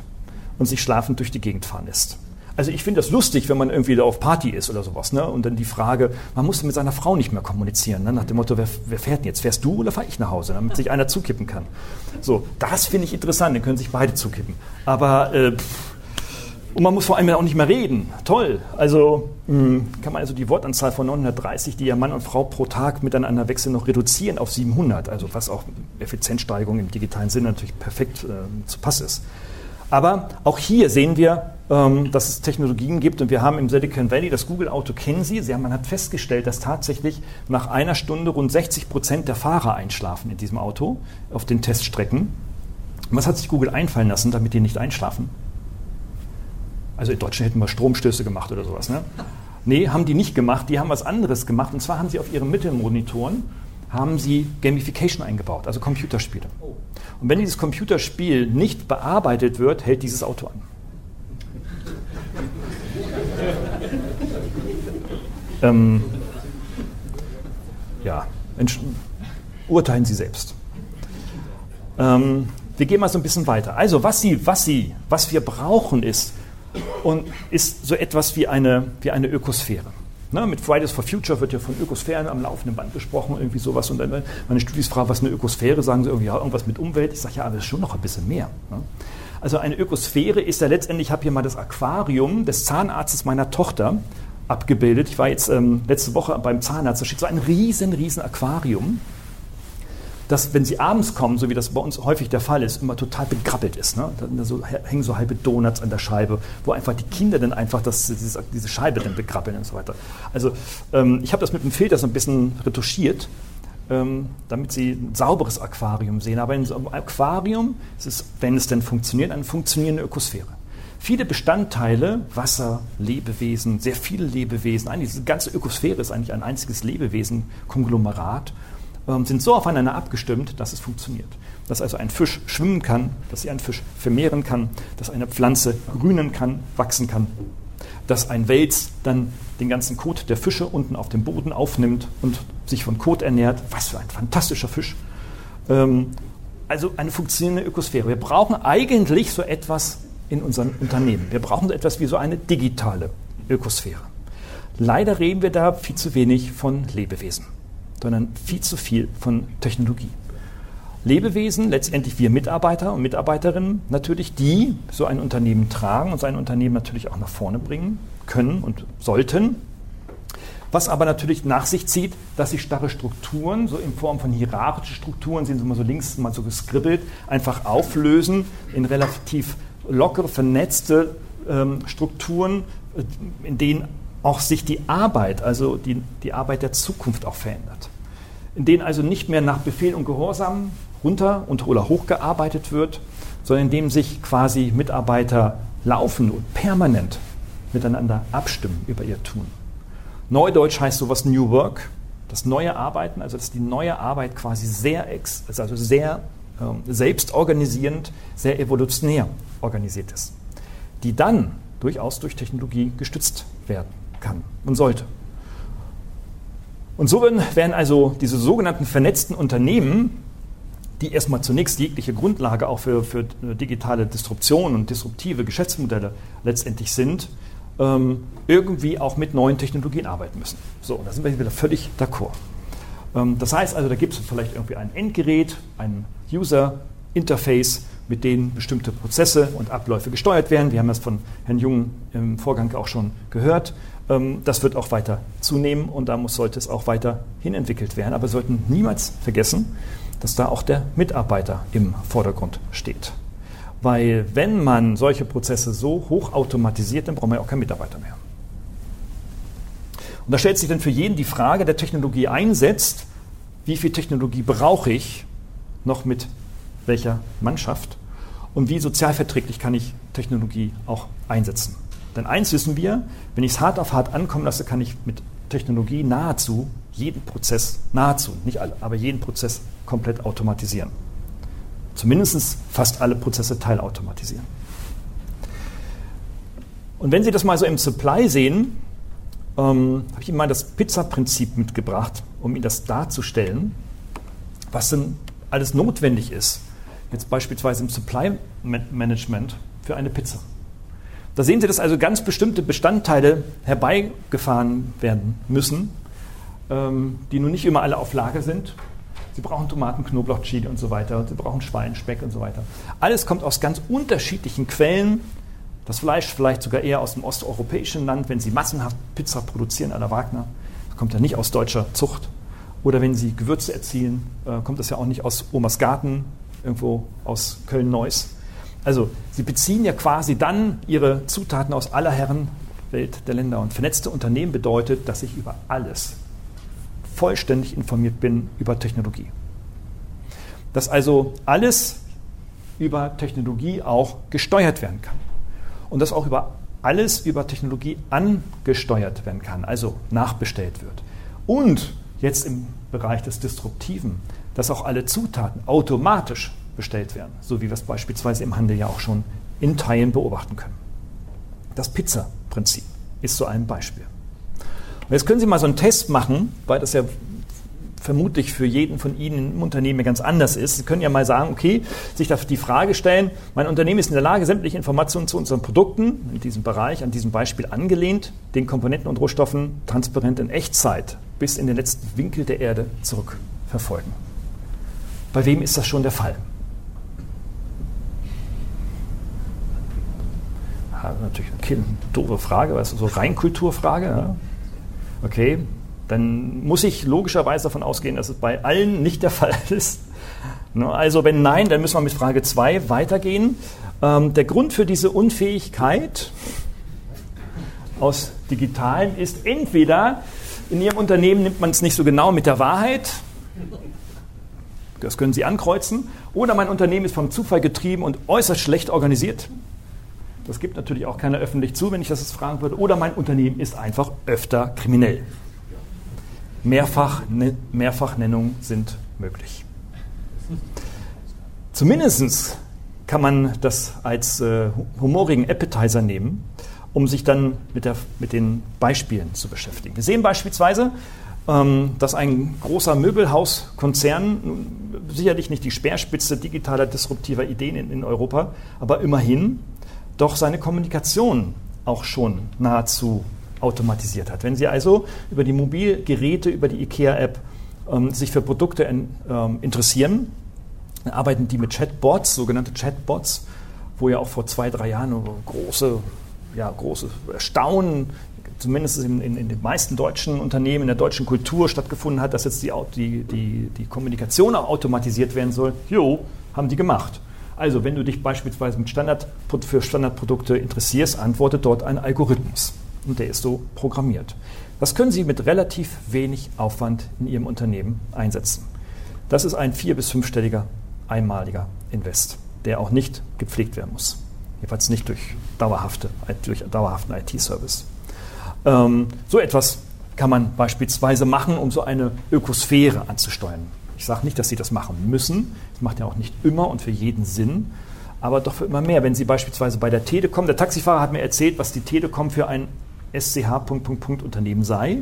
Speaker 2: und sich schlafend durch die Gegend fahren lässt? Also ich finde das lustig, wenn man irgendwie da auf Party ist oder sowas. Ne? Und dann die Frage, man muss mit seiner Frau nicht mehr kommunizieren. Ne? Nach dem Motto, wer, wer fährt denn jetzt? Fährst du oder fahre ich nach Hause? Damit sich einer zukippen kann. So, das finde ich interessant. Dann können sich beide zukippen. Aber äh, und man muss vor allem auch nicht mehr reden. Toll. Also mh, hm, kann man also die Wortanzahl von 930, die ja Mann und Frau pro Tag miteinander wechseln, noch reduzieren auf 700. Also was auch Effizienzsteigerung im digitalen Sinne natürlich perfekt äh, zu Pass ist. Aber auch hier sehen wir, ähm, dass es Technologien gibt und wir haben im Silicon Valley das Google Auto kennen Sie. Sie haben, man hat festgestellt, dass tatsächlich nach einer Stunde rund 60 Prozent der Fahrer einschlafen in diesem Auto auf den Teststrecken. Und was hat sich Google einfallen lassen, damit die nicht einschlafen? Also in Deutschland hätten wir Stromstöße gemacht oder sowas. Ne? Nee, haben die nicht gemacht. Die haben was anderes gemacht. Und zwar haben sie auf ihren Mittelmonitoren haben sie Gamification eingebaut, also Computerspiele. Und wenn dieses Computerspiel nicht bearbeitet wird, hält dieses Auto an. ähm, ja, urteilen Sie selbst. Ähm, wir gehen mal so ein bisschen weiter. Also, was Sie, was Sie, was wir brauchen, ist, und ist so etwas wie eine, wie eine Ökosphäre. Ne, mit Fridays for Future wird ja von Ökosphären am laufenden Band gesprochen, irgendwie sowas. Und dann, wenn meine Studis fragen, was eine Ökosphäre, sagen sie irgendwie, ja, irgendwas mit Umwelt. Ich sage, ja, aber das ist schon noch ein bisschen mehr. Ne? Also eine Ökosphäre ist ja letztendlich, ich habe hier mal das Aquarium des Zahnarztes meiner Tochter abgebildet. Ich war jetzt ähm, letzte Woche beim Zahnarzt, da steht so ein riesen, riesen Aquarium dass, wenn sie abends kommen, so wie das bei uns häufig der Fall ist, immer total begrabbelt ist. Ne? Da so, hängen so halbe Donuts an der Scheibe, wo einfach die Kinder dann einfach das, diese, diese Scheibe dann begrabbeln und so weiter. Also ähm, ich habe das mit dem Filter so ein bisschen retuschiert, ähm, damit sie ein sauberes Aquarium sehen. Aber in so einem Aquarium ist es, wenn es denn funktioniert, eine funktionierende Ökosphäre. Viele Bestandteile, Wasser, Lebewesen, sehr viele Lebewesen, eigentlich diese ganze Ökosphäre ist eigentlich ein einziges Lebewesen-Konglomerat ähm, sind so aufeinander abgestimmt, dass es funktioniert. Dass also ein Fisch schwimmen kann, dass sich ein Fisch vermehren kann, dass eine Pflanze grünen kann, wachsen kann, dass ein Wels dann den ganzen Kot der Fische unten auf dem Boden aufnimmt und sich von Kot ernährt. Was für ein fantastischer Fisch. Ähm, also eine funktionierende Ökosphäre. Wir brauchen eigentlich so etwas in unseren Unternehmen. Wir brauchen so etwas wie so eine digitale Ökosphäre. Leider reden wir da viel zu wenig von Lebewesen sondern viel zu viel von Technologie. Lebewesen, letztendlich wir Mitarbeiter und Mitarbeiterinnen natürlich, die so ein Unternehmen tragen und sein Unternehmen natürlich auch nach vorne bringen können und sollten. Was aber natürlich nach sich zieht, dass sich starre Strukturen, so in Form von hierarchischen Strukturen, sehen Sie mal so links mal so geskribbelt, einfach auflösen in relativ lockere, vernetzte ähm, Strukturen, äh, in denen auch sich die Arbeit, also die, die Arbeit der Zukunft auch verändert. In denen also nicht mehr nach Befehl und Gehorsam runter und oder hochgearbeitet wird, sondern in dem sich quasi Mitarbeiter laufen und permanent miteinander abstimmen über ihr Tun. Neudeutsch heißt sowas New Work, das neue Arbeiten, also dass die neue Arbeit quasi sehr, also sehr ähm, selbstorganisierend, sehr evolutionär organisiert ist, die dann durchaus durch Technologie gestützt werden kann und sollte. Und so werden also diese sogenannten vernetzten Unternehmen, die erstmal zunächst jegliche Grundlage auch für, für digitale Disruption und disruptive Geschäftsmodelle letztendlich sind, ähm, irgendwie auch mit neuen Technologien arbeiten müssen. So, da sind wir wieder völlig d'accord. Ähm, das heißt also, da gibt es vielleicht irgendwie ein Endgerät, ein User-Interface, mit denen bestimmte Prozesse und Abläufe gesteuert werden. Wir haben das von Herrn Jung im Vorgang auch schon gehört. Ähm, das wird auch weiter zunehmen und da muss, sollte es auch weiter hinentwickelt werden. Aber wir sollten niemals vergessen, dass da auch der Mitarbeiter im Vordergrund steht. Weil wenn man solche Prozesse so hoch automatisiert, dann braucht man ja auch keinen Mitarbeiter mehr. Und da stellt sich dann für jeden die Frage, der Technologie einsetzt, wie viel Technologie brauche ich noch mit welcher Mannschaft und wie sozialverträglich kann ich Technologie auch einsetzen. Denn eins wissen wir, wenn ich es hart auf hart ankommen lasse, kann ich mit Technologie nahezu jeden Prozess, nahezu, nicht alle, aber jeden Prozess komplett automatisieren. Zumindest fast alle Prozesse teilautomatisieren. Und wenn Sie das mal so im Supply sehen, ähm, habe ich Ihnen mal das Pizza-Prinzip mitgebracht, um Ihnen das darzustellen, was denn alles notwendig ist. Jetzt beispielsweise im Supply-Management für eine Pizza. Da sehen Sie, dass also ganz bestimmte Bestandteile herbeigefahren werden müssen, ähm, die nun nicht immer alle auf Lager sind. Sie brauchen Tomaten, Knoblauch, Chili und so weiter. Sie brauchen Schweinspeck und so weiter. Alles kommt aus ganz unterschiedlichen Quellen. Das Fleisch vielleicht sogar eher aus dem osteuropäischen Land, wenn Sie massenhaft Pizza produzieren à la Wagner. Das kommt ja nicht aus deutscher Zucht. Oder wenn Sie Gewürze erzielen, äh, kommt das ja auch nicht aus Omas Garten, irgendwo aus Köln-Neuss. Also Sie beziehen ja quasi dann Ihre Zutaten aus aller Herren Welt der Länder. Und vernetzte Unternehmen bedeutet, dass ich über alles vollständig informiert bin über Technologie. Dass also alles über Technologie auch gesteuert werden kann. Und dass auch über alles über Technologie angesteuert werden kann, also nachbestellt wird. Und jetzt im Bereich des Disruptiven, dass auch alle Zutaten automatisch bestellt werden, so wie wir es beispielsweise im Handel ja auch schon in Teilen beobachten können. Das Pizza-Prinzip ist so ein Beispiel. Und jetzt können Sie mal so einen Test machen, weil das ja vermutlich für jeden von Ihnen im Unternehmen ganz anders ist. Sie können ja mal sagen, okay, sich die Frage stellen, mein Unternehmen ist in der Lage, sämtliche Informationen zu unseren Produkten in diesem Bereich, an diesem Beispiel angelehnt, den Komponenten und Rohstoffen transparent in Echtzeit bis in den letzten Winkel der Erde zurückverfolgen. Bei wem ist das schon der Fall? Natürlich eine doofe Frage, weißt du, so Reinkulturfrage. Ja? Okay, dann muss ich logischerweise davon ausgehen, dass es bei allen nicht der Fall ist. Ne, also wenn nein, dann müssen wir mit Frage 2 weitergehen. Ähm, der Grund für diese Unfähigkeit aus Digitalen ist entweder, in Ihrem Unternehmen nimmt man es nicht so genau mit der Wahrheit, das können Sie ankreuzen, oder mein Unternehmen ist vom Zufall getrieben und äußerst schlecht organisiert. Das gibt natürlich auch keiner öffentlich zu, wenn ich das jetzt fragen würde. Oder mein Unternehmen ist einfach öfter kriminell. Mehrfach, ne, Mehrfachnennungen sind möglich. Zumindest kann man das als äh, humorigen Appetizer nehmen, um sich dann mit, der, mit den Beispielen zu beschäftigen. Wir sehen beispielsweise, ähm, dass ein großer Möbelhauskonzern, sicherlich nicht die Speerspitze digitaler, disruptiver Ideen in, in Europa, aber immerhin doch seine Kommunikation auch schon nahezu automatisiert hat. Wenn Sie also über die Mobilgeräte, über die IKEA-App ähm, sich für Produkte in, ähm, interessieren, dann arbeiten die mit Chatbots, sogenannte Chatbots, wo ja auch vor zwei, drei Jahren große, ja, große Erstaunen, zumindest in, in, in, den meisten deutschen Unternehmen, in der deutschen Kultur stattgefunden hat, dass jetzt die, die, die, die Kommunikation auch automatisiert werden soll. Jo, haben die gemacht. Also, wenn du dich beispielsweise mit Standard, für Standardprodukte interessierst, antwortet dort ein Algorithmus und der ist so programmiert. Das können Sie mit relativ wenig Aufwand in Ihrem Unternehmen einsetzen. Das ist ein vier- bis fünfstelliger einmaliger Invest, der auch nicht gepflegt werden muss. Jedenfalls nicht durch, dauerhafte, durch dauerhaften IT-Service. Ähm, so etwas kann man beispielsweise machen, um so eine Ökosphäre anzusteuern. Ich sage nicht, dass Sie das machen müssen. Das macht ja auch nicht immer und für jeden Sinn, aber doch für immer mehr. Wenn Sie beispielsweise bei der Telekom, der Taxifahrer hat mir erzählt, was die Telekom für ein SCH. Unternehmen sei,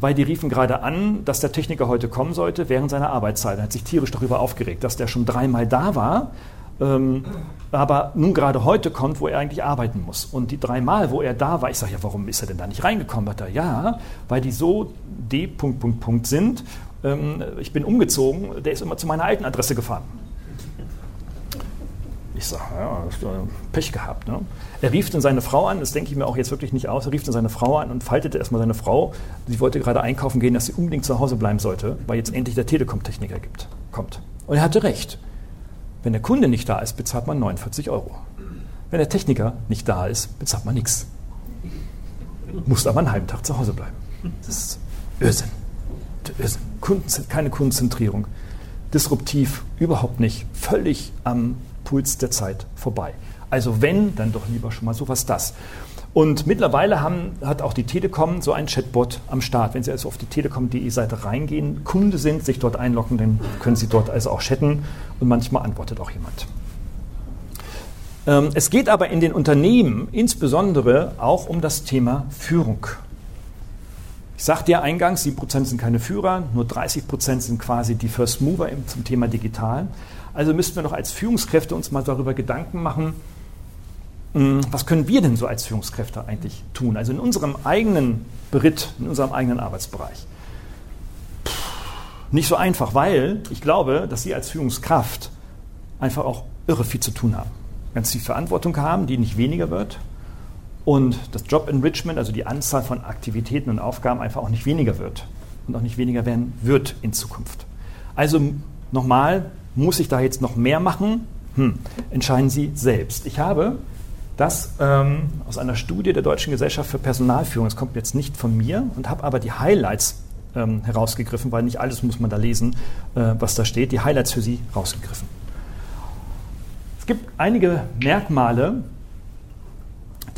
Speaker 2: weil die riefen gerade an, dass der Techniker heute kommen sollte während seiner Arbeitszeit. Er hat sich tierisch darüber aufgeregt, dass der schon dreimal da war, ähm, aber nun gerade heute kommt, wo er eigentlich arbeiten muss. Und die dreimal, wo er da war, ich sage ja, warum ist er denn da nicht reingekommen? Hat er, ja, weil die so D. sind. Ähm, ich bin umgezogen, der ist immer zu meiner alten Adresse gefahren. Ich sage, ja, Pech gehabt. Ne? Er rief dann seine Frau an, das denke ich mir auch jetzt wirklich nicht aus, er rief dann seine Frau an und faltete erstmal seine Frau. Sie wollte gerade einkaufen gehen, dass sie unbedingt zu Hause bleiben sollte, weil jetzt endlich der Telekom-Techniker kommt. Und er hatte recht. Wenn der Kunde nicht da ist, bezahlt man 49 Euro. Wenn der Techniker nicht da ist, bezahlt man nichts. Muss aber einen halben Tag zu Hause bleiben. Das ist Irrsinn. Keine Kundenzentrierung. Disruptiv, überhaupt nicht. Völlig am Puls der Zeit vorbei. Also wenn, dann doch lieber schon mal sowas das. Und mittlerweile haben, hat auch die Telekom so ein Chatbot am Start. Wenn Sie also auf die telekom.de Seite reingehen, Kunde sind, sich dort einloggen, dann können Sie dort also auch chatten und manchmal antwortet auch jemand. Ähm, es geht aber in den Unternehmen insbesondere auch um das Thema Führung. Ich sagte ja eingangs, 7% sind keine Führer, nur 30% sind quasi die First Mover zum Thema Digital. Also müssten wir noch als Führungskräfte uns mal darüber Gedanken machen, hm, was können wir denn so als Führungskräfte eigentlich tun? Also in unserem eigenen Beritt, in unserem eigenen Arbeitsbereich. Nicht so einfach, weil ich glaube, dass Sie als Führungskraft einfach auch irre viel zu tun haben. Ganz viel Verantwortung haben, die nicht weniger wird. Und das Job Enrichment, also die Anzahl von Aktivitäten und Aufgaben, einfach auch nicht weniger wird. Und auch nicht weniger werden wird in Zukunft. Also nochmal, muss ich da jetzt noch mehr machen? Hm, entscheiden Sie selbst. Ich habe das ähm, aus einer Studie der Deutschen Gesellschaft für Personalführung, das kommt jetzt nicht von mir, und habe aber die Highlights ähm, herausgegriffen, weil nicht alles muss man da lesen, äh, was da steht, die Highlights für Sie rausgegriffen. Es gibt einige Merkmale,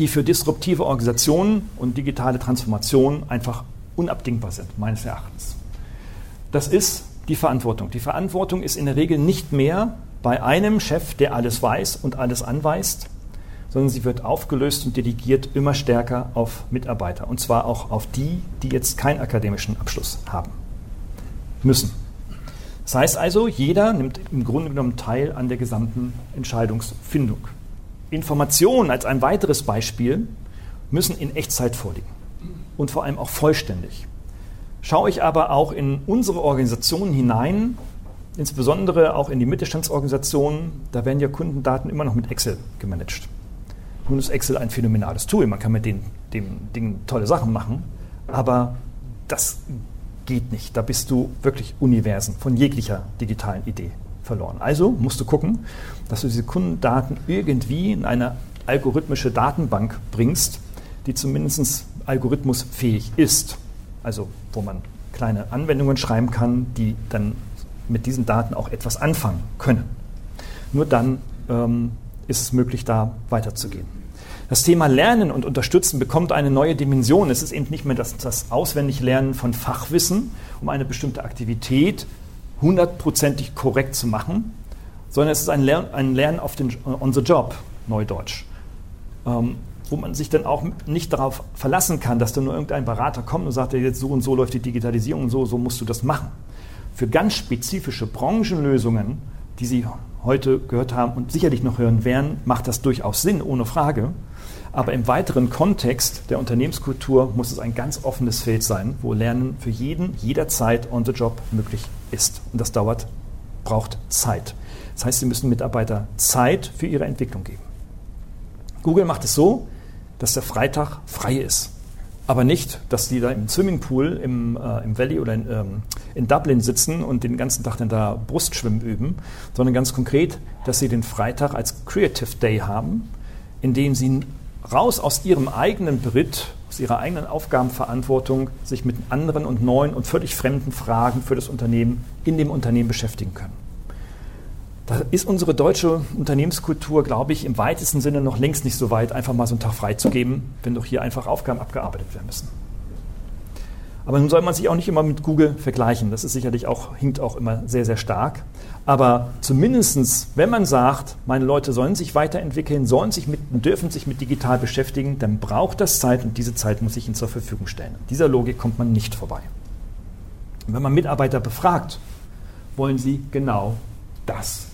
Speaker 2: die für disruptive Organisationen und digitale Transformation einfach unabdingbar sind, meines Erachtens. Das ist die Verantwortung. Die Verantwortung ist in der Regel nicht mehr bei einem Chef, der alles weiß und alles anweist, sondern sie wird aufgelöst und delegiert immer stärker auf Mitarbeiter. Und zwar auch auf die, die jetzt keinen akademischen Abschluss haben müssen. Das heißt also, jeder nimmt im Grunde genommen teil an der gesamten Entscheidungsfindung. Informationen als ein weiteres Beispiel müssen in Echtzeit vorliegen und vor allem auch vollständig. Schaue ich aber auch in unsere Organisationen hinein, insbesondere auch in die Mittelstandsorganisationen, da werden ja Kundendaten immer noch mit Excel gemanagt. Nun ist Excel ein phänomenales Tool. Man kann mit den, dem Ding tolle Sachen machen, aber das geht nicht. Da bist du wirklich Universen von jeglicher digitalen Idee verloren. Also musst du gucken, dass du diese Kundendaten irgendwie in eine algorithmische Datenbank bringst, die zumindest algorithmusfähig ist. Also wo man kleine Anwendungen schreiben kann, die dann mit diesen Daten auch etwas anfangen können. Nur dann ähm, ist es möglich, da weiterzugehen. Das Thema Lernen und Unterstützen bekommt eine neue Dimension. Es ist eben nicht mehr das, das Auswendiglernen von Fachwissen, um eine bestimmte Aktivität hundertprozentig korrekt zu machen, sondern es ist ein, Lern, ein Lernen auf den, on the job, Neudeutsch. Ähm, wo man sich dann auch nicht darauf verlassen kann, dass da nur irgendein Berater kommt und sagt, jetzt so und so läuft die Digitalisierung und so, so musst du das machen. Für ganz spezifische Branchenlösungen, die Sie heute gehört haben und sicherlich noch hören werden, macht das durchaus Sinn, ohne Frage. Aber im weiteren Kontext der Unternehmenskultur muss es ein ganz offenes Feld sein, wo Lernen für jeden jederzeit on the job möglich ist. Und das dauert, braucht Zeit. Das heißt, Sie müssen Mitarbeiter Zeit für ihre Entwicklung geben. Google macht es so, dass der Freitag frei ist. Aber nicht, dass die da im Swimmingpool im, äh, im Valley oder in, ähm, in Dublin sitzen und den ganzen Tag dann da Brustschwimmen üben, sondern ganz konkret, dass sie den Freitag als Creative Day haben, in dem sie raus aus ihrem eigenen Beritt, aus ihrer eigenen Aufgabenverantwortung sich mit anderen und neuen und völlig fremden Fragen für das Unternehmen in dem Unternehmen beschäftigen können. Da ist unsere deutsche Unternehmenskultur, glaube ich, im weitesten Sinne noch längst nicht so weit, einfach mal so einen Tag freizugeben, wenn doch hier einfach Aufgaben abgearbeitet werden müssen. Aber nun soll man sich auch nicht immer mit Google vergleichen. Das ist sicherlich auch, hinkt auch immer sehr, sehr stark. Aber zumindest, wenn man sagt, meine Leute sollen sich weiterentwickeln, sollen sich mit, dürfen sich mit digital beschäftigen, dann braucht das Zeit und diese Zeit muss ich ihnen zur Verfügung stellen. Dieser Logik kommt man nicht vorbei. Und wenn man Mitarbeiter befragt, wollen sie genau das.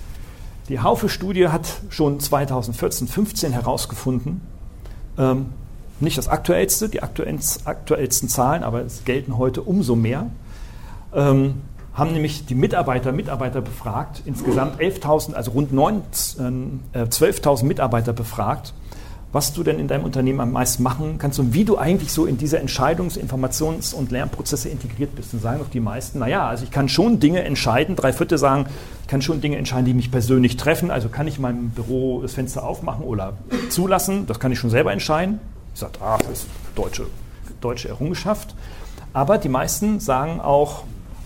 Speaker 2: Die Haufe-Studie hat schon 2014, 15 herausgefunden, ähm, nicht das aktuellste, die aktuellsten Zahlen, aber es gelten heute umso mehr, ähm, haben nämlich die Mitarbeiter, Mitarbeiter befragt, insgesamt 11.000, also rund 12.000 äh, Mitarbeiter befragt, was du denn in deinem Unternehmen am meisten machen kannst und wie du eigentlich so in diese Entscheidungs-, Informations- und Lernprozesse integriert bist. Und sagen doch die meisten, naja, also ich kann schon Dinge entscheiden, drei Viertel sagen, ich kann schon Dinge entscheiden, die mich persönlich treffen. Also kann ich in meinem Büro das Fenster aufmachen oder zulassen, das kann ich schon selber entscheiden sagt, ah, das ist deutsche, deutsche Errungenschaft. Aber die meisten sagen auch,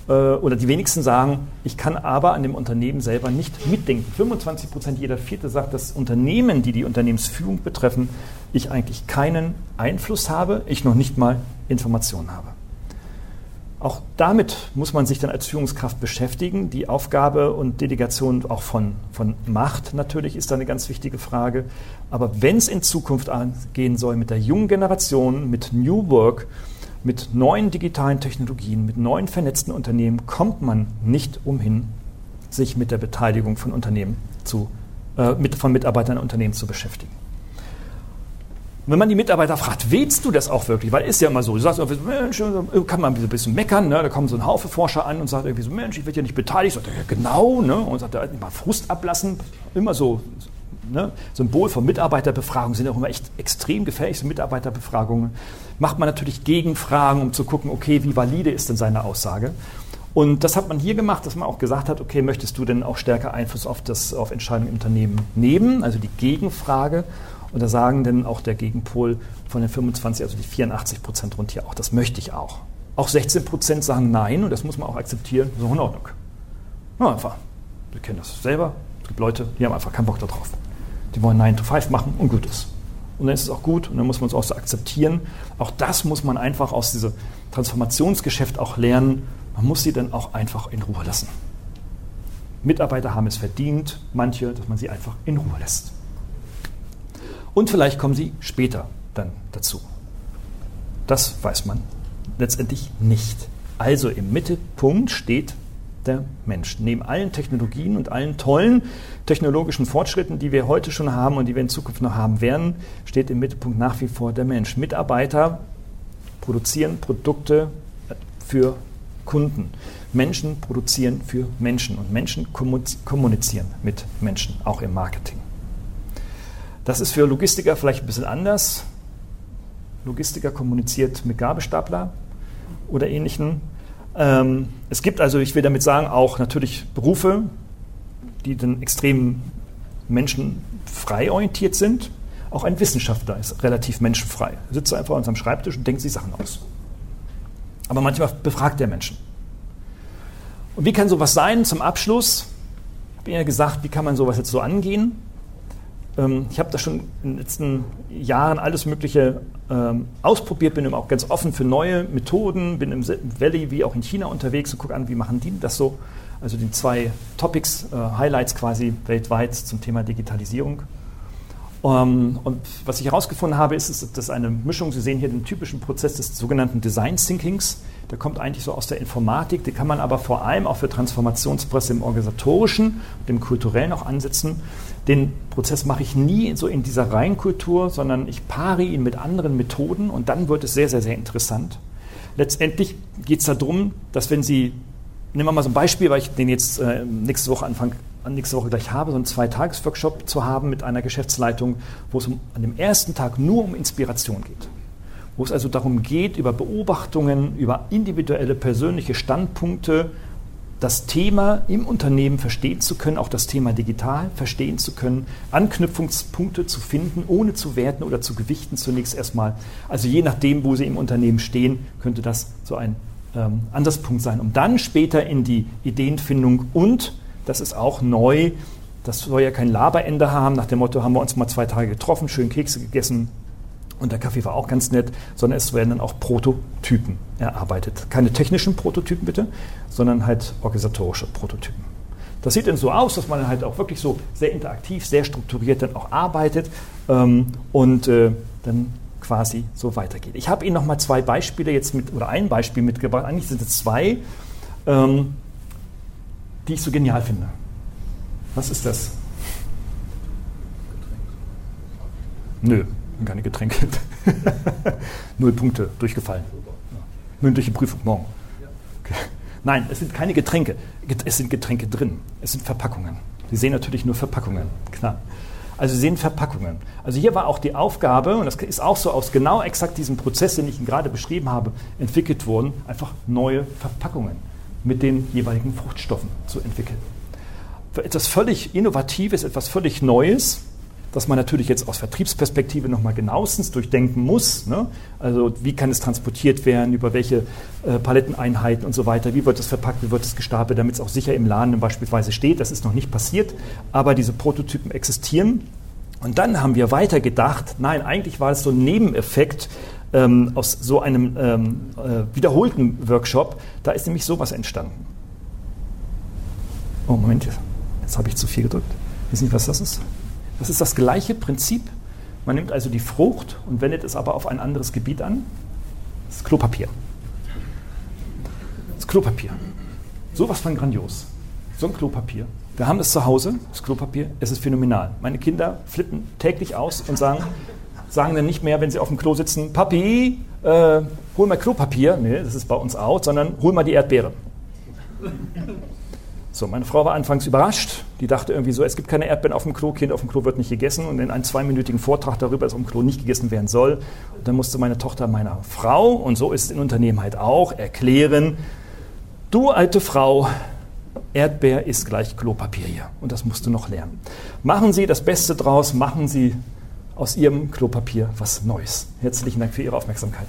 Speaker 2: äh, oder die wenigsten sagen, ich kann aber an dem Unternehmen selber nicht mitdenken. 25 Prozent jeder Vierte sagt, dass Unternehmen, die die Unternehmensführung betreffen, ich eigentlich keinen Einfluss habe, ich noch nicht mal Informationen habe. Auch damit muss man sich dann als Führungskraft beschäftigen. Die Aufgabe und Delegation auch von, von Macht natürlich ist da eine ganz wichtige Frage. Aber wenn es in Zukunft gehen soll mit der jungen Generation, mit New Work, mit neuen digitalen Technologien, mit neuen vernetzten Unternehmen, kommt man nicht umhin, sich mit der Beteiligung von Unternehmen zu, äh, mit, von Mitarbeitern in Unternehmen zu beschäftigen. Wenn man die Mitarbeiter fragt, willst du das auch wirklich? Weil ist ja immer so, du sagst, Mensch, kann man ein bisschen meckern, ne? da kommen so ein Haufe Forscher an und sagt irgendwie so, Mensch, ich werde ja nicht beteiligt. Sagt er, ja genau, ne? und sagt er, mal Frust ablassen, immer so ne? Symbol von Mitarbeiterbefragungen sind auch immer echt extrem gefährlich, so Mitarbeiterbefragungen. Macht man natürlich Gegenfragen, um zu gucken, okay, wie valide ist denn seine Aussage? Und das hat man hier gemacht, dass man auch gesagt hat, okay, möchtest du denn auch stärker Einfluss auf, das, auf Entscheidungen im Unternehmen nehmen? Also die Gegenfrage. Und da sagen dann auch der Gegenpol von den 25, also die 84 Prozent rund hier auch, das möchte ich auch. Auch 16 Prozent sagen Nein und das muss man auch akzeptieren, so in Ordnung. Ja, einfach. Wir kennen das selber. Es gibt Leute, die haben einfach keinen Bock darauf. Die wollen 9 to 5 machen und gut ist. Und dann ist es auch gut und dann muss man es auch so akzeptieren. Auch das muss man einfach aus diesem Transformationsgeschäft auch lernen. Man muss sie dann auch einfach in Ruhe lassen. Mitarbeiter haben es verdient, manche, dass man sie einfach in Ruhe lässt. Und vielleicht kommen sie später dann dazu. Das weiß man letztendlich nicht. Also im Mittelpunkt steht der Mensch. Neben allen Technologien und allen tollen technologischen Fortschritten, die wir heute schon haben und die wir in Zukunft noch haben werden, steht im Mittelpunkt nach wie vor der Mensch. Mitarbeiter produzieren Produkte für Kunden. Menschen produzieren für Menschen und Menschen kommunizieren mit Menschen, auch im Marketing. Das ist für Logistiker vielleicht ein bisschen anders. Logistiker kommuniziert mit Gabelstapler oder ähnlichen. Ähm, es gibt also, ich will damit sagen, auch natürlich Berufe, die dann extrem menschenfrei orientiert sind. Auch ein Wissenschaftler ist relativ menschenfrei. Er sitzt einfach an seinem Schreibtisch und denkt sich Sachen aus. Aber manchmal befragt er Menschen. Und wie kann sowas sein? Zum Abschluss habe ich ja gesagt, wie kann man sowas jetzt so angehen? Ähm, ich habe da schon in den letzten Jahren alles Mögliche ähm, ausprobiert, bin auch ganz offen für neue Methoden, bin im Valley wie auch in China unterwegs und gucke an, wie machen die das so. Also die zwei Topics, äh, Highlights quasi weltweit zum Thema Digitalisierung. Um, ähm, und was ich herausgefunden habe, ist, ist, dass eine Mischung, Sie sehen hier den typischen Prozess des sogenannten Design Thinkings, der kommt eigentlich so aus der Informatik, den kann man aber vor allem auch für Transformationspresse im organisatorischen und im kulturellen auch ansetzen. Den Prozess mache ich nie so in dieser Reinkultur, sondern ich paare ihn mit anderen Methoden und dann wird es sehr, sehr, sehr interessant. Letztendlich geht es darum, dass wenn Sie, nehmen wir mal so ein Beispiel, weil ich den jetzt äh, nächste Woche Anfang nächste Woche gleich habe, so einen Zwei-Tages-Workshop zu haben mit einer Geschäftsleitung, wo es um, an dem ersten Tag nur um Inspiration geht. Wo es also darum geht, über Beobachtungen, über individuelle persönliche Standpunkte das Thema im Unternehmen verstehen zu können, auch das Thema digital verstehen zu können, Anknüpfungspunkte zu finden, ohne zu werten oder zu gewichten zunächst erstmal. Also je nachdem, wo Sie im Unternehmen stehen, könnte das so ein ähm, Ansatzpunkt sein, um dann später in die Ideenfindung und das ist auch neu. Das soll ja kein Laberende haben, nach dem Motto, haben wir uns mal zwei Tage getroffen, schön Kekse gegessen und der Kaffee war auch ganz nett, sondern es werden dann auch Prototypen erarbeitet. Keine technischen Prototypen bitte, sondern halt organisatorische Prototypen. Das sieht dann so aus, dass man halt auch wirklich so sehr interaktiv, sehr strukturiert dann auch arbeitet ähm, und äh, dann quasi so weitergeht. Ich habe Ihnen noch mal zwei Beispiele jetzt mit, oder ein Beispiel mitgebracht, eigentlich sind es zwei. Ähm, die ich so genial finde. Was ist das? Nö, keine Getränke. Null Punkte, durchgefallen. Mündliche Prüfung morgen. Okay. Nein, es sind keine Getränke. Es sind Getränke drin. Es sind Verpackungen. Sie sehen natürlich nur Verpackungen, klar. Also Sie sehen Verpackungen. Also hier war auch die Aufgabe, und das ist auch so aus genau exakt diesem Prozess, den ich Ihnen gerade beschrieben habe, entwickelt worden, einfach neue Verpackungen mit den jeweiligen Fruchtstoffen zu entwickeln. Etwas völlig Innovatives, etwas völlig Neues, das man natürlich jetzt aus Vertriebsperspektive nochmal genauestens durchdenken muss. Ne? Also wie kann es transportiert werden, über welche äh, Paletteneinheiten und so weiter, wie wird es verpackt, wie wird es gestapelt, damit es auch sicher im Laden beispielsweise steht. Das ist noch nicht passiert, aber diese Prototypen existieren. Und dann haben wir weiter gedacht, nein, eigentlich war es so ein Nebeneffekt, ähm, aus so einem ähm, äh, wiederholten Workshop. Da ist nämlich sowas entstanden. Oh, Moment, jetzt habe ich zu viel gedrückt. Wissen Sie, was das ist? Das ist das gleiche Prinzip. Man nimmt also die Frucht und wendet es aber auf ein anderes Gebiet an. Das Klopapier. Das Klopapier. Sowas von grandios. So ein Klopapier. Wir haben es zu Hause, das Klopapier, es ist phänomenal. Meine Kinder flippen täglich aus und sagen, sagen dann nicht mehr, wenn sie auf dem Klo sitzen, Papi, äh, hol mal Klopapier. Nee, das ist bei uns out, sondern hol mal die Erdbeere. So, meine Frau war anfangs überrascht. Die dachte irgendwie so, es gibt keine Erdbeeren auf dem Klo, Kind auf dem Klo wird nicht gegessen. Und in einem zweiminütigen Vortrag darüber, dass auf dem Klo nicht gegessen werden soll. Und dann musste meine Tochter meiner Frau, und so ist es in Unternehmen halt auch, erklären, du alte Frau, Erdbeer ist gleich Klopapier hier. Und das musst du noch lernen. Machen Sie das Beste draus, machen Sie aus Ihrem Klopapier was Neues. Herzlichen Dank für Ihre Aufmerksamkeit.